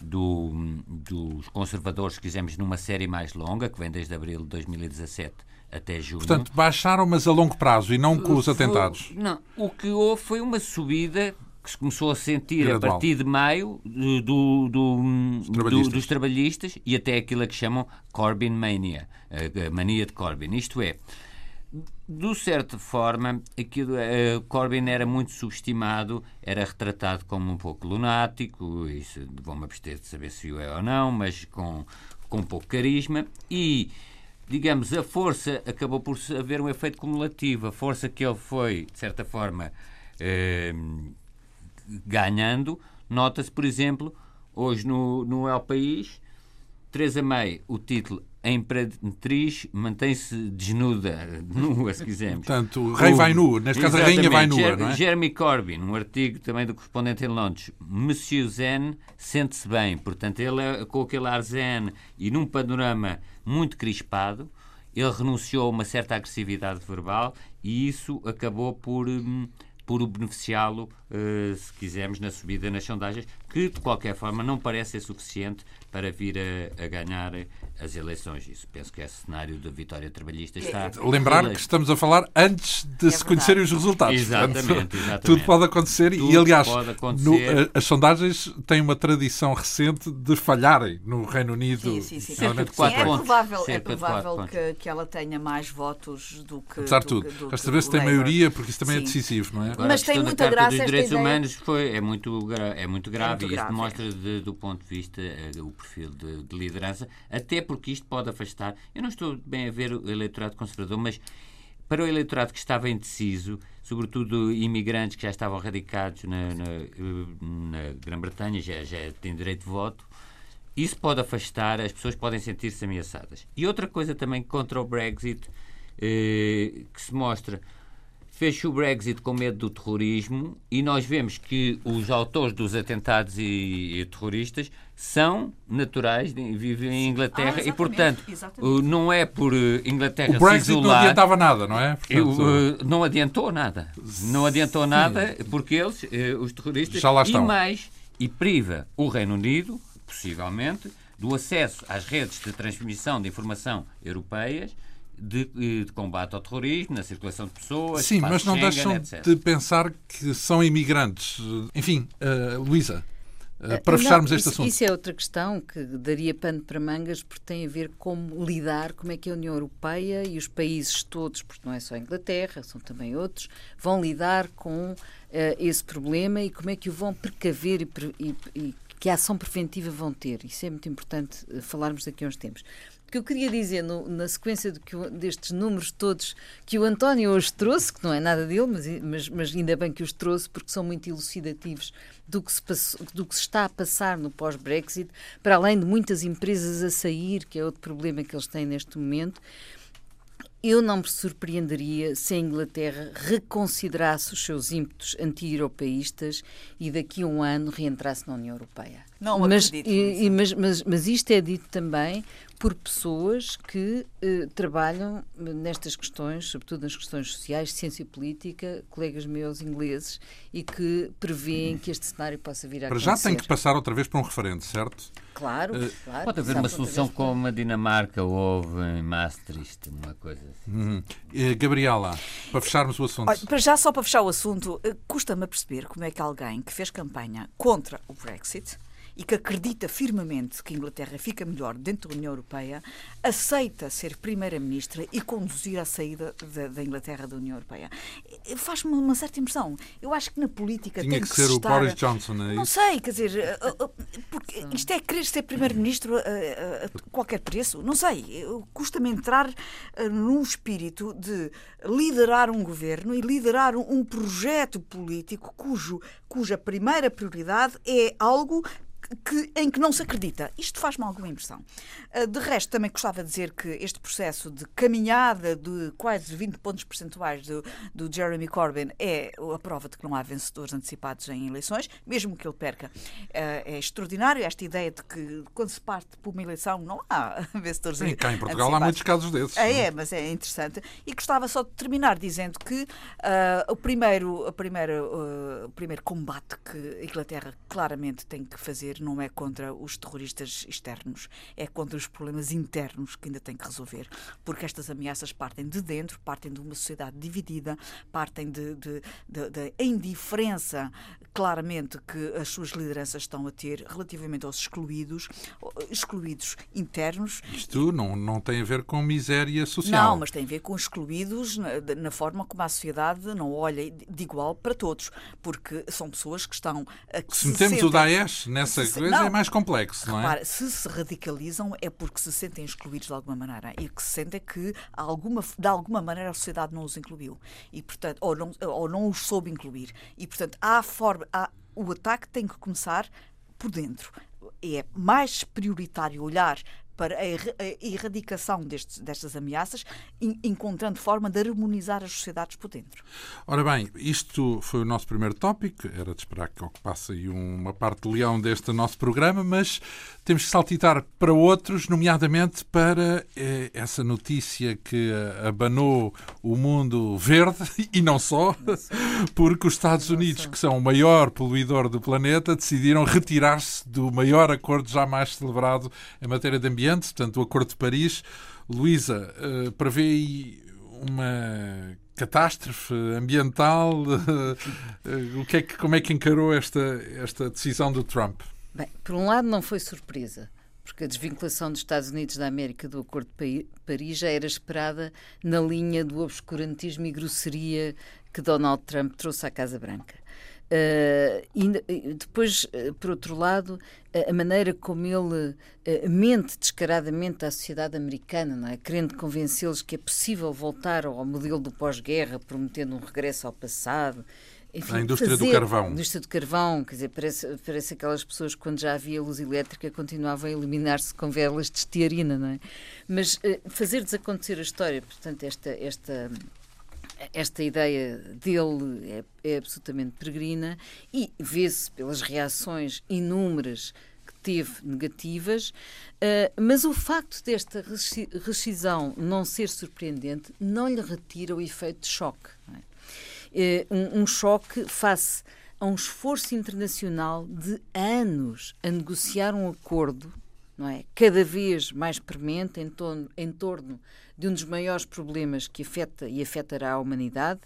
do, dos conservadores, se quisermos, numa série mais longa, que vem desde abril de 2017 até junho. Portanto, baixaram, mas a longo prazo e não com os atentados. Não, o que houve foi uma subida que se começou a sentir Gradual. a partir de maio do, do, do, trabalhistas. dos trabalhistas e até aquilo que chamam Corbyn Mania, a mania de Corbyn. Isto é, de certa forma, aquilo, uh, Corbyn era muito subestimado, era retratado como um pouco lunático, isso vão-me abster de saber se o é ou não, mas com, com pouco carisma, e, digamos, a força acabou por haver um efeito cumulativo. A força que ele foi, de certa forma, uh, ganhando, nota-se, por exemplo, hoje no, no El País, Teresa May, o título a imperatriz mantém-se desnuda, nua, se quisermos. Portanto, o rei vai nu, neste caso a rainha vai nua, não é? Jeremy Corbyn, um artigo também do correspondente em Londres, Monsieur Zen sente-se bem, portanto, ele é com aquele ar zen e num panorama muito crispado, ele renunciou a uma certa agressividade verbal e isso acabou por hum, por beneficiá-lo, uh, se quisermos, na subida nas sondagens, que de qualquer forma não parece ser suficiente para vir a, a ganhar as eleições. Isso penso que é cenário da vitória trabalhista. Está Lembrar que estamos a falar antes de é se conhecerem os resultados. Exatamente, Portanto, exatamente. Tudo pode acontecer tudo e, aliás, acontecer. No, as sondagens têm uma tradição recente de falharem no Reino Unido. Sim, sim, sim. sim é provável, é provável que, que ela tenha mais votos do que. Apesar de tudo, resta ver se tem maioria, porque isso também é sim. é decisivo, não é? Agora, Mas tem muita graça dos direitos ideia... humanos foi, é, muito, é muito grave é muito e isso demonstra, de, do ponto de vista, uh, o perfil de, de liderança, até porque isto pode afastar. Eu não estou bem a ver o eleitorado conservador, mas para o eleitorado que estava indeciso, sobretudo imigrantes que já estavam radicados na, na, na Grã-Bretanha, já, já têm direito de voto, isso pode afastar, as pessoas podem sentir-se ameaçadas. E outra coisa também contra o Brexit, eh, que se mostra fez o Brexit com medo do terrorismo e nós vemos que os autores dos atentados e, e terroristas são naturais, vivem em Inglaterra ah, e, portanto, exatamente. não é por eh, Inglaterra o Brexit se isolar... não adiantava nada, não é? Portanto... Eh, não adiantou nada. Não adiantou Sim. nada porque eles, eh, os terroristas, Já lá estão. e mais, e priva o Reino Unido, possivelmente, do acesso às redes de transmissão de informação europeias de, de, combate ao terrorismo, na circulação de pessoas. Sim, mas não Schengen, deixam etc. de pensar que são imigrantes. Enfim, uh, Luísa. Uh, para fecharmos este isso, assunto. Isso é outra questão que daria pano para mangas, porque tem a ver como lidar, como é que a União Europeia e os países todos, porque não é só a Inglaterra, são também outros, vão lidar com uh, esse problema e como é que o vão precaver e, e, e que ação preventiva vão ter. Isso é muito importante falarmos daqui a uns tempos que eu queria dizer no, na sequência que, destes números todos que o António hoje trouxe, que não é nada dele, mas, mas, mas, ainda bem que os trouxe porque são muito elucidativos do que se, passou, do que se está a passar no pós-Brexit, para além de muitas empresas a sair, que é outro problema que eles têm neste momento. Eu não me surpreenderia se a Inglaterra reconsiderasse os seus ímpetos anti-europeístas e daqui a um ano reentrasse na União Europeia. Não mas, acredito. E, mas, mas, mas isto é dito também por pessoas que eh, trabalham nestas questões, sobretudo nas questões sociais, ciência política, colegas meus ingleses, e que prevêem que este cenário possa vir a Para acontecer. já tem que passar outra vez para um referendo, certo? Claro, uh, claro. Pode haver uma solução como a Dinamarca houve em Maastricht, uma coisa assim. Uhum. Uh, Gabriela, para fecharmos o assunto. Olha, para já, só para fechar o assunto, uh, custa-me a perceber como é que alguém que fez campanha contra o Brexit e que acredita firmemente que a Inglaterra fica melhor dentro da União Europeia, aceita ser Primeira-Ministra e conduzir a saída da, da, Inglaterra da União Europeia. Faz-me uma certa impressão. Eu acho que na política Tinha tem que, que ser o estar... Boris Johnson, é Não sei, quer dizer, eh, eh, eh, porque isto é querer ser Primeiro-Ministro a, a, a, qualquer preço. Não sei, custa-me entrar num espírito de liderar um governo e liderar um projeto político cujo, cuja primeira prioridade é algo que, em que não se acredita. Isto faz-me alguma impressão. Ah, de resto, também gostava de dizer que este processo de caminhada de quase 20 pontos percentuais do, do Jeremy Corbyn é a prova de que não há vencedores antecipados em eleições, mesmo que ele perca. Ah, é extraordinário esta ideia de que quando se parte por uma eleição não há vencedores Sim, cá em Portugal há muitos casos desses. É, é, mas é interessante. E gostava só de terminar dizendo que uh, o, primeiro, a primeira, uh, o primeiro combate que a Inglaterra claramente tem que fazer não é contra os terroristas externos, é contra os problemas internos que ainda tem que resolver. Porque estas ameaças partem de dentro, partem de uma sociedade dividida, partem de, de, de, de indiferença claramente que as suas lideranças estão a ter relativamente aos excluídos, excluídos internos. Isto não, não tem a ver com miséria social. Não, mas tem a ver com excluídos na, na forma como a sociedade não olha de igual para todos, porque são pessoas que estão. A, que se, se metemos sentem, o Daesh nessa se, coisa, é não, é mais complexo, não é? se se radicalizam é porque se sentem excluídos de alguma maneira. E que se sentem que alguma, de alguma maneira a sociedade não os incluiu. E portanto ou não, ou não os soube incluir. E portanto há forma há, o ataque tem que começar por dentro. É mais prioritário olhar para a erradicação destes, destas ameaças, encontrando forma de harmonizar as sociedades por dentro. Ora bem, isto foi o nosso primeiro tópico, era de esperar que ocupasse aí uma parte de leão deste nosso programa, mas temos que saltitar para outros, nomeadamente para eh, essa notícia que abanou o mundo verde, e não só, porque os Estados Unidos, que são o maior poluidor do planeta, decidiram retirar-se do maior acordo jamais celebrado em matéria de ambiente, portanto, o Acordo de Paris. Luísa, uh, prevê aí uma catástrofe ambiental? o que é que, como é que encarou esta, esta decisão do Trump? Bem, por um lado, não foi surpresa, porque a desvinculação dos Estados Unidos da América do Acordo de Paris já era esperada na linha do obscurantismo e grosseria que Donald Trump trouxe à Casa Branca. Uh, e depois, uh, por outro lado, uh, a maneira como ele mente descaradamente à sociedade americana, não é? querendo convencê-los que é possível voltar ao modelo do pós-guerra, prometendo um regresso ao passado. Enfim, a indústria fazer, do carvão. A indústria do carvão, quer dizer, parece, parece aquelas pessoas que, quando já havia luz elétrica, continuavam a eliminar-se com velas de estearina, não é? Mas fazer desacontecer a história, portanto, esta, esta esta ideia dele é, é absolutamente peregrina e vê-se pelas reações inúmeras que teve negativas, uh, mas o facto desta rescisão não ser surpreendente não lhe retira o efeito de choque. É? Uh, um, um choque face a um esforço internacional de anos a negociar um acordo não é? cada vez mais premente em torno, em torno de um dos maiores problemas que afeta e afetará a humanidade.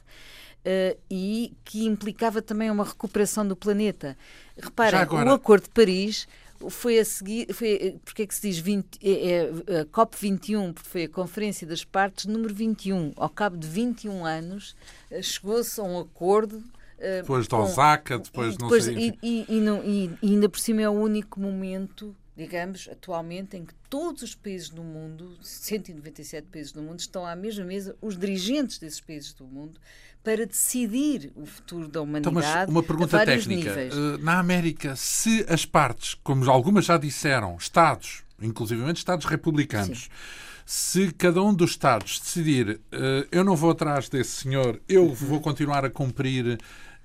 Uh, e que implicava também uma recuperação do planeta. Reparem, agora... o Acordo de Paris foi a seguir, foi, porque é que se diz 20, é, é, a COP21, porque foi a Conferência das Partes número 21. Ao cabo de 21 anos, uh, chegou-se a um acordo. Depois de Osaka, depois, depois não sei. E, e, e, não, e, ainda por cima é o único momento digamos, atualmente, em que todos os países do mundo, 197 países do mundo, estão à mesma mesa, os dirigentes desses países do mundo, para decidir o futuro da humanidade. Então, mas uma pergunta técnica. Níveis. Eh, na América, se as partes, como algumas já disseram, Estados, inclusivamente Estados republicanos, Sim. se cada um dos Estados decidir uh, eu não vou atrás desse senhor, eu uhum. vou continuar a cumprir.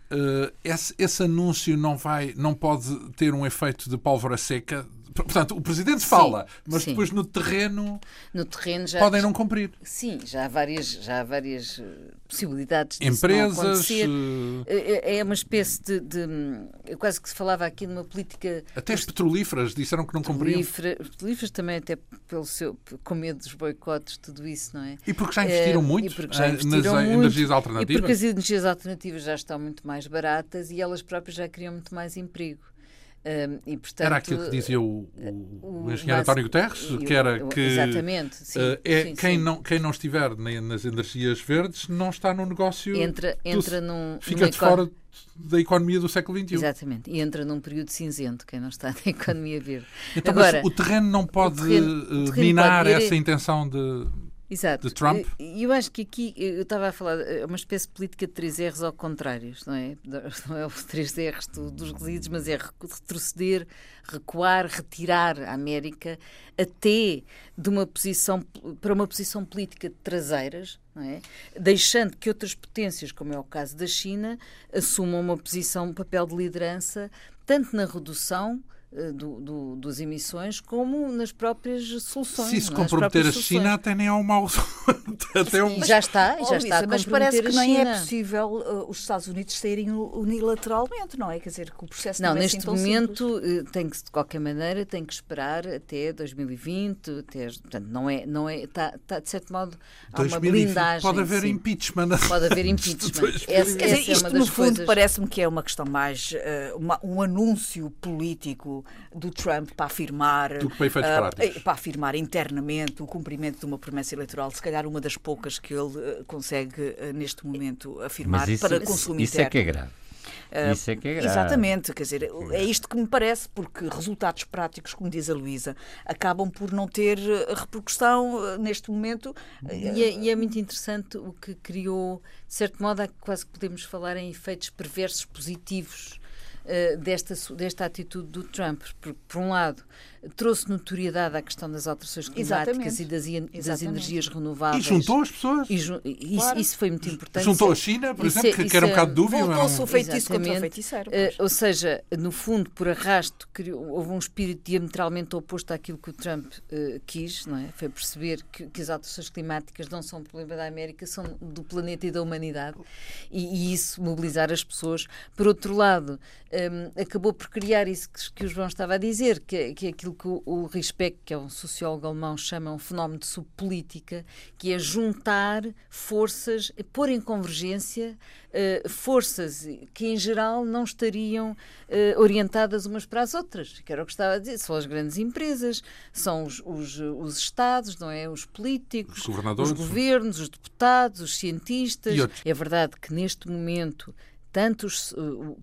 Uh, esse, esse, anúncio não vai, não pode ter um efeito de pólvora seca Portanto, o Presidente fala, sim, mas sim. depois no terreno, no terreno já, podem não cumprir. Sim, já há várias, já há várias eh, possibilidades de Empresas. Eh, é, é uma espécie de, de. Eu quase que se falava aqui de uma política. Até as petrolíferas disseram que não cumpriam. Petrolíferas também, até pelo seu, com medo dos boicotes, tudo isso, não é? E porque já investiram é, muito já investiram nas muito, energias alternativas. E porque as energias alternativas já estão muito mais baratas e elas próprias já criam muito mais emprego. Um, e, portanto, era aquilo que dizia o, o, o engenheiro António Guterres, que era que exatamente, sim, uh, é, sim, quem, sim. Não, quem não estiver nas energias verdes não está no negócio. Entra, entra num. Fica de fora da economia do século XXI. Exatamente, e entra num período cinzento, quem não está na economia verde. Então, Agora, o terreno não pode terreno, terreno minar pode essa intenção de Exato. de Trump. E eu acho que aqui, eu estava a falar, é uma espécie de política de três R's ao contrário, não é? Não é os três R's dos resíduos, mas é retroceder, recuar, retirar a América até de uma posição, para uma posição política de traseiras, não é? Deixando que outras potências, como é o caso da China, assumam uma posição, um papel de liderança, tanto na redução eh, do, do, das emissões como nas próprias soluções. Se se comprometer a China, até nem ao mau. até um... Já está, já está Mas parece que nem é possível uh, os Estados Unidos saírem unilateralmente, não é? Quer dizer, que o processo não, não é neste assim momento simples. Eh, tem que, de qualquer maneira, tem que esperar até 2020, até, portanto, não é, não é, está, está de certo modo, há 2020, uma blindagem. Pode haver sim. impeachment. Pode haver impeachment. essa, Quer dizer, é isto, no fundo, coisas... parece-me que é uma questão mais, uh, uma, um anúncio político do Trump para afirmar do que para, uh, para afirmar internamente o cumprimento de uma promessa eleitoral, se calhar uma das poucas que ele uh, consegue uh, neste momento afirmar isso, para consumo isso interno. Isso é que é grave. Isso é que é grave. Exatamente, quer dizer, é isto que me parece, porque resultados práticos, como diz a Luísa, acabam por não ter repercussão neste momento. E é, e é, muito interessante o que criou, de certo modo, quase que podemos falar em efeitos perversos positivos uh, desta, desta atitude do Trump. Porque, por um lado, trouxe notoriedade à questão das alterações climáticas Exatamente. e das, das energias renováveis. E juntou as pessoas. E, e claro. isso, foi muito importante. Juntou a China, por isso exemplo, é, que era um bocado de dúvida. Voltou-se o feitiço contra o feiticeiro. Uh, ou seja, no fundo, por arrasto, criou, houve um espírito diametralmente oposto àquilo que o Trump uh, quis, não é? Foi perceber que, que, as alterações climáticas não são um problema da América, são do planeta e da humanidade. E, e isso mobilizar as pessoas. Por outro lado, um, acabou por criar isso que, que o João estava a dizer, que, que é aquilo que o, Rispeck, que é um sociólogo alemão, chama um fenómeno de subpolítica, que é juntar forças, pôr em convergência uh, forças que, em geral, não estariam uh, orientadas umas para as outras, que era o que estava a dizer. São as grandes empresas, são os, os, os Estados, não é? Os políticos, os, os governos, os deputados, os cientistas. É verdade que, neste momento, tanto, os,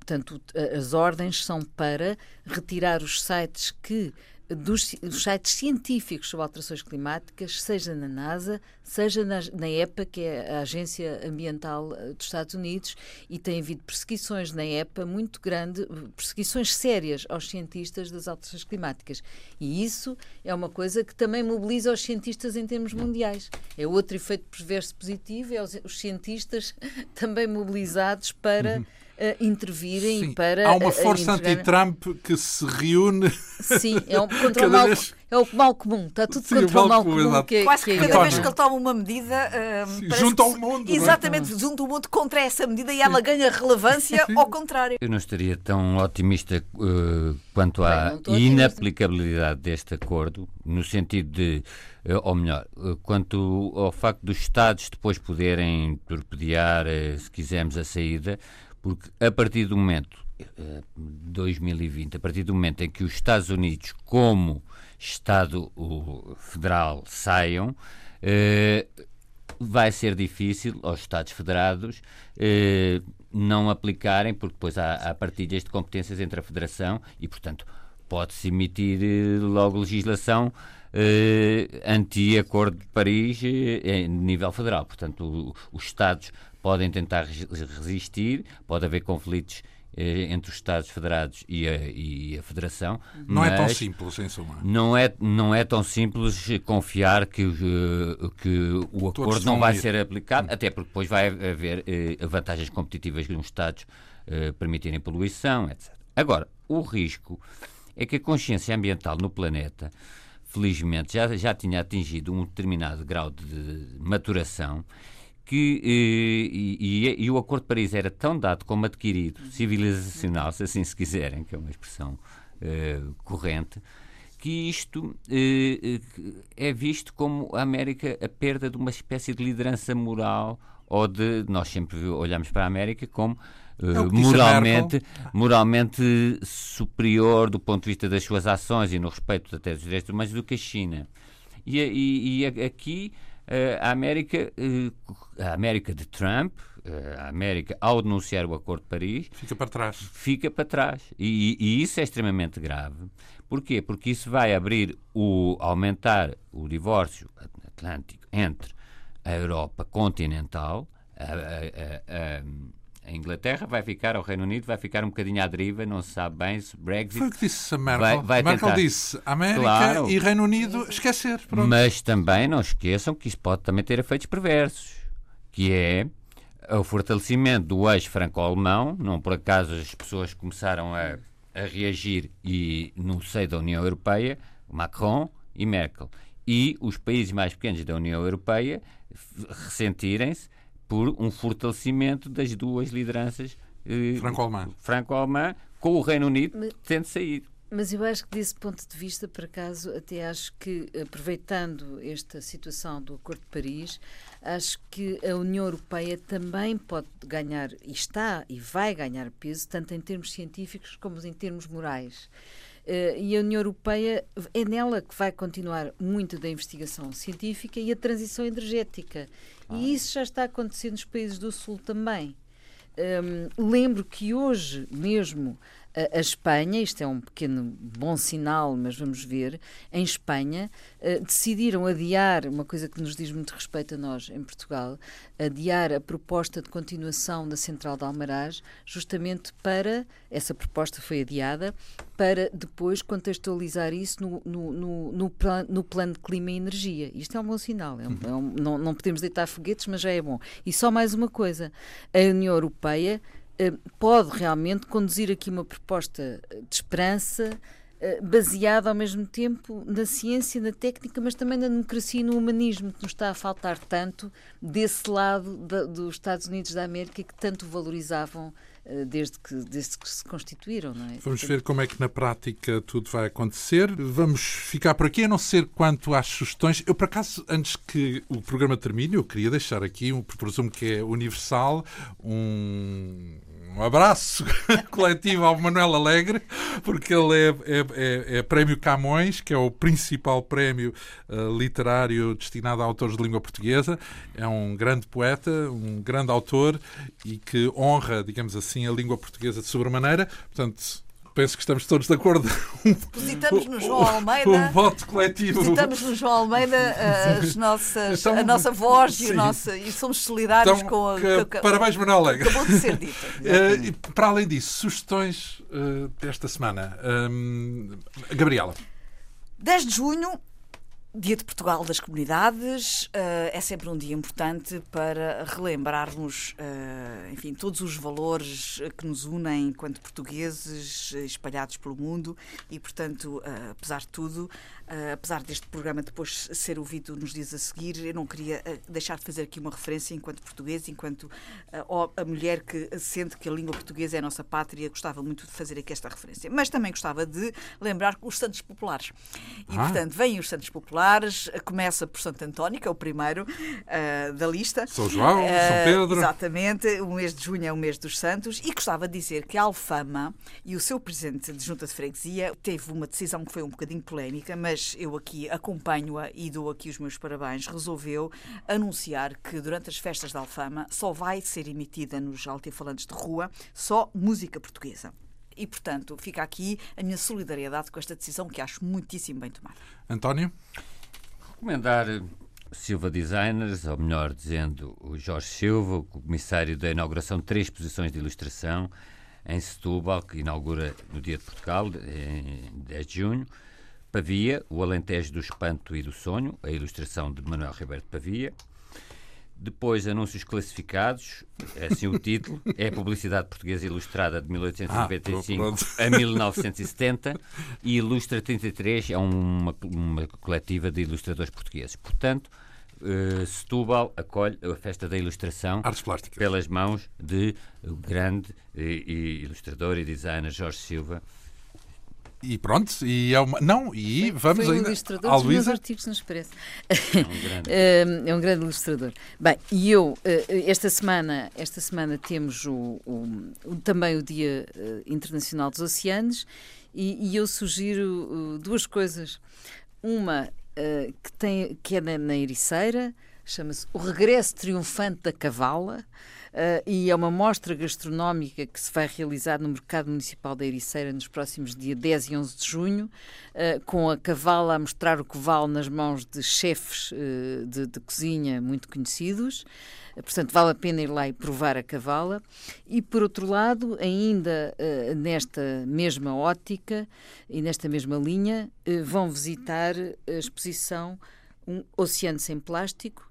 tanto as ordens são para retirar os sites que dos, dos, sites científicos sobre alterações climáticas, seja na NASA, seja na, na, EPA, que é a Agência Ambiental eh, dos Estados Unidos, e tem havido perseguições na EPA muito grandes, perseguições sérias aos cientistas das alterações climáticas. E isso é uma coisa que também mobiliza os cientistas em termos mundiais. É outro efeito perverso positivo, é os, os cientistas também mobilizados para. Uhum uh, intervirem Sim. para. Há uma força anti-Trump que se reúne. Sim, é um, contra o mal, vez... é o mal comum. Está tudo Sim, contra o mal, comum. comum que, é- Quase que, que é cada vez que ele toma uma medida. Uh, junta ao mundo. É? Exatamente, é? junta o mundo contra essa medida e ela ganha relevância ao contrário. Eu não estaria tão otimista uh, quanto à inaplicabilidade deste acordo, no sentido de ou melhor, quanto ao facto dos Estados depois poderem torpedear, se quisermos, a saída, porque a partir do momento, 2020, eh, a partir do momento em que os Estados Unidos, como Estado federal, saiam, eh, vai ser difícil aos Estados federados eh, não aplicarem, porque depois há, há partilhas de competências entre a Federação e, portanto, pode-se emitir logo legislação anti-acordo de Paris em nível federal. Portanto, os Estados podem tentar resistir, pode haver conflitos eh, entre os Estados Federados e a, e a Federação. Não é tão simples, em suma. Não é, não é tão simples confiar que, uh, que o acordo não vai ir. ser aplicado, até porque depois vai haver uh, vantagens competitivas nos Estados uh, permitirem poluição, etc. Agora, o risco é que a consciência ambiental no planeta, felizmente, já, já tinha atingido um determinado grau de maturação que eh, e, e, e, o Acordo de Paris era tão dado como adquirido, civilizacional, se assim se quiserem, que é uma expressão eh, corrente, que isto eh, é visto como a América a perda de uma espécie de liderança moral ou de nós sempre olhamos para a América como uh, moralmente moralmente superior do ponto de vista das suas ações e no respeito até dos direitos humanos do que a China. E, e, aqui a América, eh, a América de Trump, eh, a América, ao denunciar o Acordo de Paris, fica para trás. Fica para trás. E, e, isso é extremamente grave. Porquê? Porque isso vai abrir o aumentar o divórcio atlântico entre a Europa continental, a, a, a, a Inglaterra vai ficar, o Reino Unido vai ficar um bocadinho à deriva, não se sabe bem se Brexit. Foi o que disse a Merkel. Vai, vai Merkel tentar. disse América claro, e Reino Unido esquecer. Pronto. Mas também não esqueçam que isso pode também ter efeitos perversos, que é o fortalecimento do eixo franco-alemão. Não por acaso as pessoas começaram a, a reagir e no seio da União Europeia, Macron e Merkel. E os países mais pequenos da União Europeia ressentirem-se por um fortalecimento das duas lideranças eh, franco-alemã franco com o Reino Unido mas, tendo saído. Mas eu acho que desse ponto de vista, por acaso, até acho que, aproveitando esta situação do Acordo de Paris, acho que a União Europeia também pode ganhar, e está e vai ganhar peso, tanto em termos científicos como em termos morais. Uh, e a União Europeia é nela que vai continuar muito da investigação científica e a transição energética. E isso já está a acontecer nos países do Sul também. Um, lembro que hoje mesmo a, Espanha, isto é um pequeno bom sinal, mas vamos ver, em Espanha uh, decidiram adiar, uma coisa que nos diz muito respeito a nós em Portugal, adiar a proposta de continuação da Central de Almaraz, justamente para, essa proposta foi adiada, para depois contextualizar isso no, no, no, no, no plano de clima e energia. Isto é um bom sinal, é um, é um, não, não podemos deitar foguetes, mas já é bom. E só mais uma coisa, a União Europeia eh, pode realmente conduzir aqui uma proposta de esperança eh, baseada ao mesmo tempo na ciência, na técnica, mas também na democracia e no humanismo, que nos está a faltar tanto desse lado da, dos Estados Unidos da América que tanto valorizavam eh, desde que, desde que se constituíram. É? Vamos ver como é que na prática tudo vai acontecer. Vamos ficar por aqui, a não ser quanto às sugestões. Eu, por acaso, antes que o programa termine, eu queria deixar aqui, um, presumo que é universal, um um abraço coletivo ao Manuel Alegre, porque ele é, é, é, é, Prémio Camões, que é o principal prémio uh, literário destinado a autores de língua portuguesa. É um grande poeta, um grande autor e que honra, digamos assim, a língua portuguesa de sobremaneira. Portanto, penso que estamos todos de acordo. Depositamos no João Almeida. Um voto coletivo. Depositamos no João Almeida eh, as nossas, então, a nossa voz e, nossa, e somos solidários então, com a. Que, que, parabéns, Manuel Alegre. Acabou de ser dito. Uh, para além disso, sugestões uh, desta semana. Um, Gabriela. 10 de junho, Dia de Portugal das Comunidades uh, é sempre um dia importante para relembrarmos, uh, enfim, todos os valores que nos unem enquanto portugueses espalhados pelo mundo e, portanto, uh, apesar de tudo, Uh, apesar deste programa depois ser ouvido nos dias a seguir, eu não queria uh, deixar de fazer aqui uma referência enquanto português, enquanto uh, a mulher que sente que a língua portuguesa é a nossa pátria, gostava muito de fazer aqui esta referência. Mas também gostava de lembrar os Santos Populares. E, ah. portanto, vêm os Santos Populares, começa por Santo António, que é o primeiro da lista. São João, São Pedro. Exatamente, o mês de junho é o mês dos Santos. E gostava de dizer que a Alfama e o seu presidente de junta de freguesia teve uma decisão que foi um bocadinho polémica, mas mas eu aqui acompanho-a e dou aqui os meus parabéns, resolveu anunciar que durante as festas da Alfama só vai ser emitida nos altifalantes de rua só música portuguesa. E, portanto, fica aqui a minha solidariedade com esta decisão que acho muitíssimo bem tomada. António? Recomendar Silva Designers, ou melhor dizendo, o Jorge Silva, o comissário da inauguração de três exposições de ilustração em Setúbal, que inaugura no Dia de Portugal, em 10 de junho. Pavia, O Alentejo do Espanto e do Sonho, a ilustração de Manuel Ribeiro de Pavia. Depois, Anúncios Classificados, é assim o título, é a publicidade portuguesa ilustrada de 1895 ah, a 1970 e Ilustra 33 é uma, uma coletiva de ilustradores portugueses. Portanto, uh, Setúbal acolhe a festa da ilustração pelas mãos de o grande uh, ilustrador e designer Jorge Silva, e pronto, e é uma. Não, e vamos foi ainda. ilustrador dos meus artigos nos parece. É um grande. é um grande ilustrador. Bem, e eu, eh, esta semana, esta semana temos o, o também o Dia eh, Internacional dos Oceanos e, e eu sugiro duas coisas. Uma que, tem, que é na, na Ericeira, chama-se O Regresso Triunfante da Cavala. Uh, e é uma mostra gastronómica que se vai realizar no Mercado Municipal da Ericeira nos próximos dias 10 e 11 de junho, uh, com a cavala a mostrar o vale nas mãos de chefes uh, de, de, cozinha muito conhecidos. Portanto, vale a pena ir lá e provar a cavala. E, por outro lado, ainda nesta mesma ótica e nesta mesma linha, vão visitar a exposição um Oceano Sem Plástico,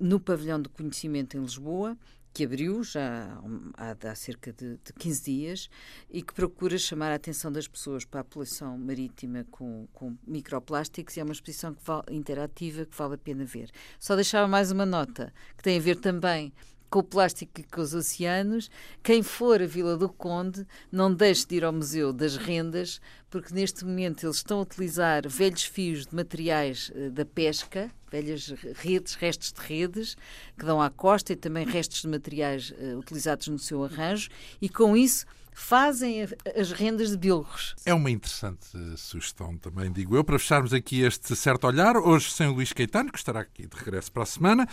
no Pavilhão do Conhecimento em Lisboa, que abriu já há, há cerca de, de 15 dias e que procura chamar a atenção das pessoas para a poluição marítima com, com microplásticos e é uma exposição que interativa que vale a pena ver. Só deixava mais uma nota que tem a ver também com o plástico e com os oceanos. Quem for a Vila do Conde, não deixe de ir ao Museu das Rendas, porque neste momento eles estão a utilizar velhos fios de materiais uh, da pesca, velhas redes, restos de redes, que dão à costa e também restos de materiais uh, utilizados no seu arranjo, e com isso fazem as rendas de bilros. É uma interessante sugestão também, digo eu, para fecharmos aqui este certo olhar, hoje sem o Luís Caetano, que estará aqui de regresso para a semana.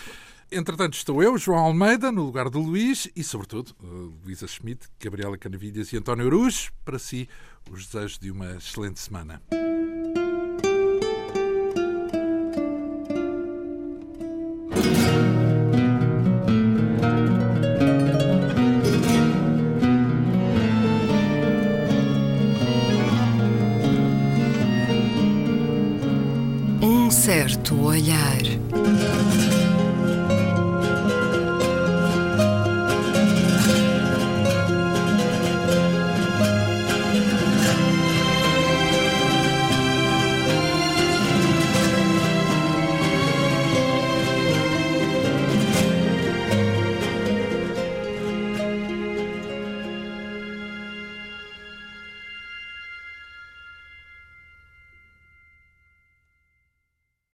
Entretanto, estou eu, João Almeida, no lugar do Luís e, sobretudo, Luísa Schmidt, Gabriela Canavilhas e António Aruz. Para si, os desejos de uma excelente semana. Um certo olhar.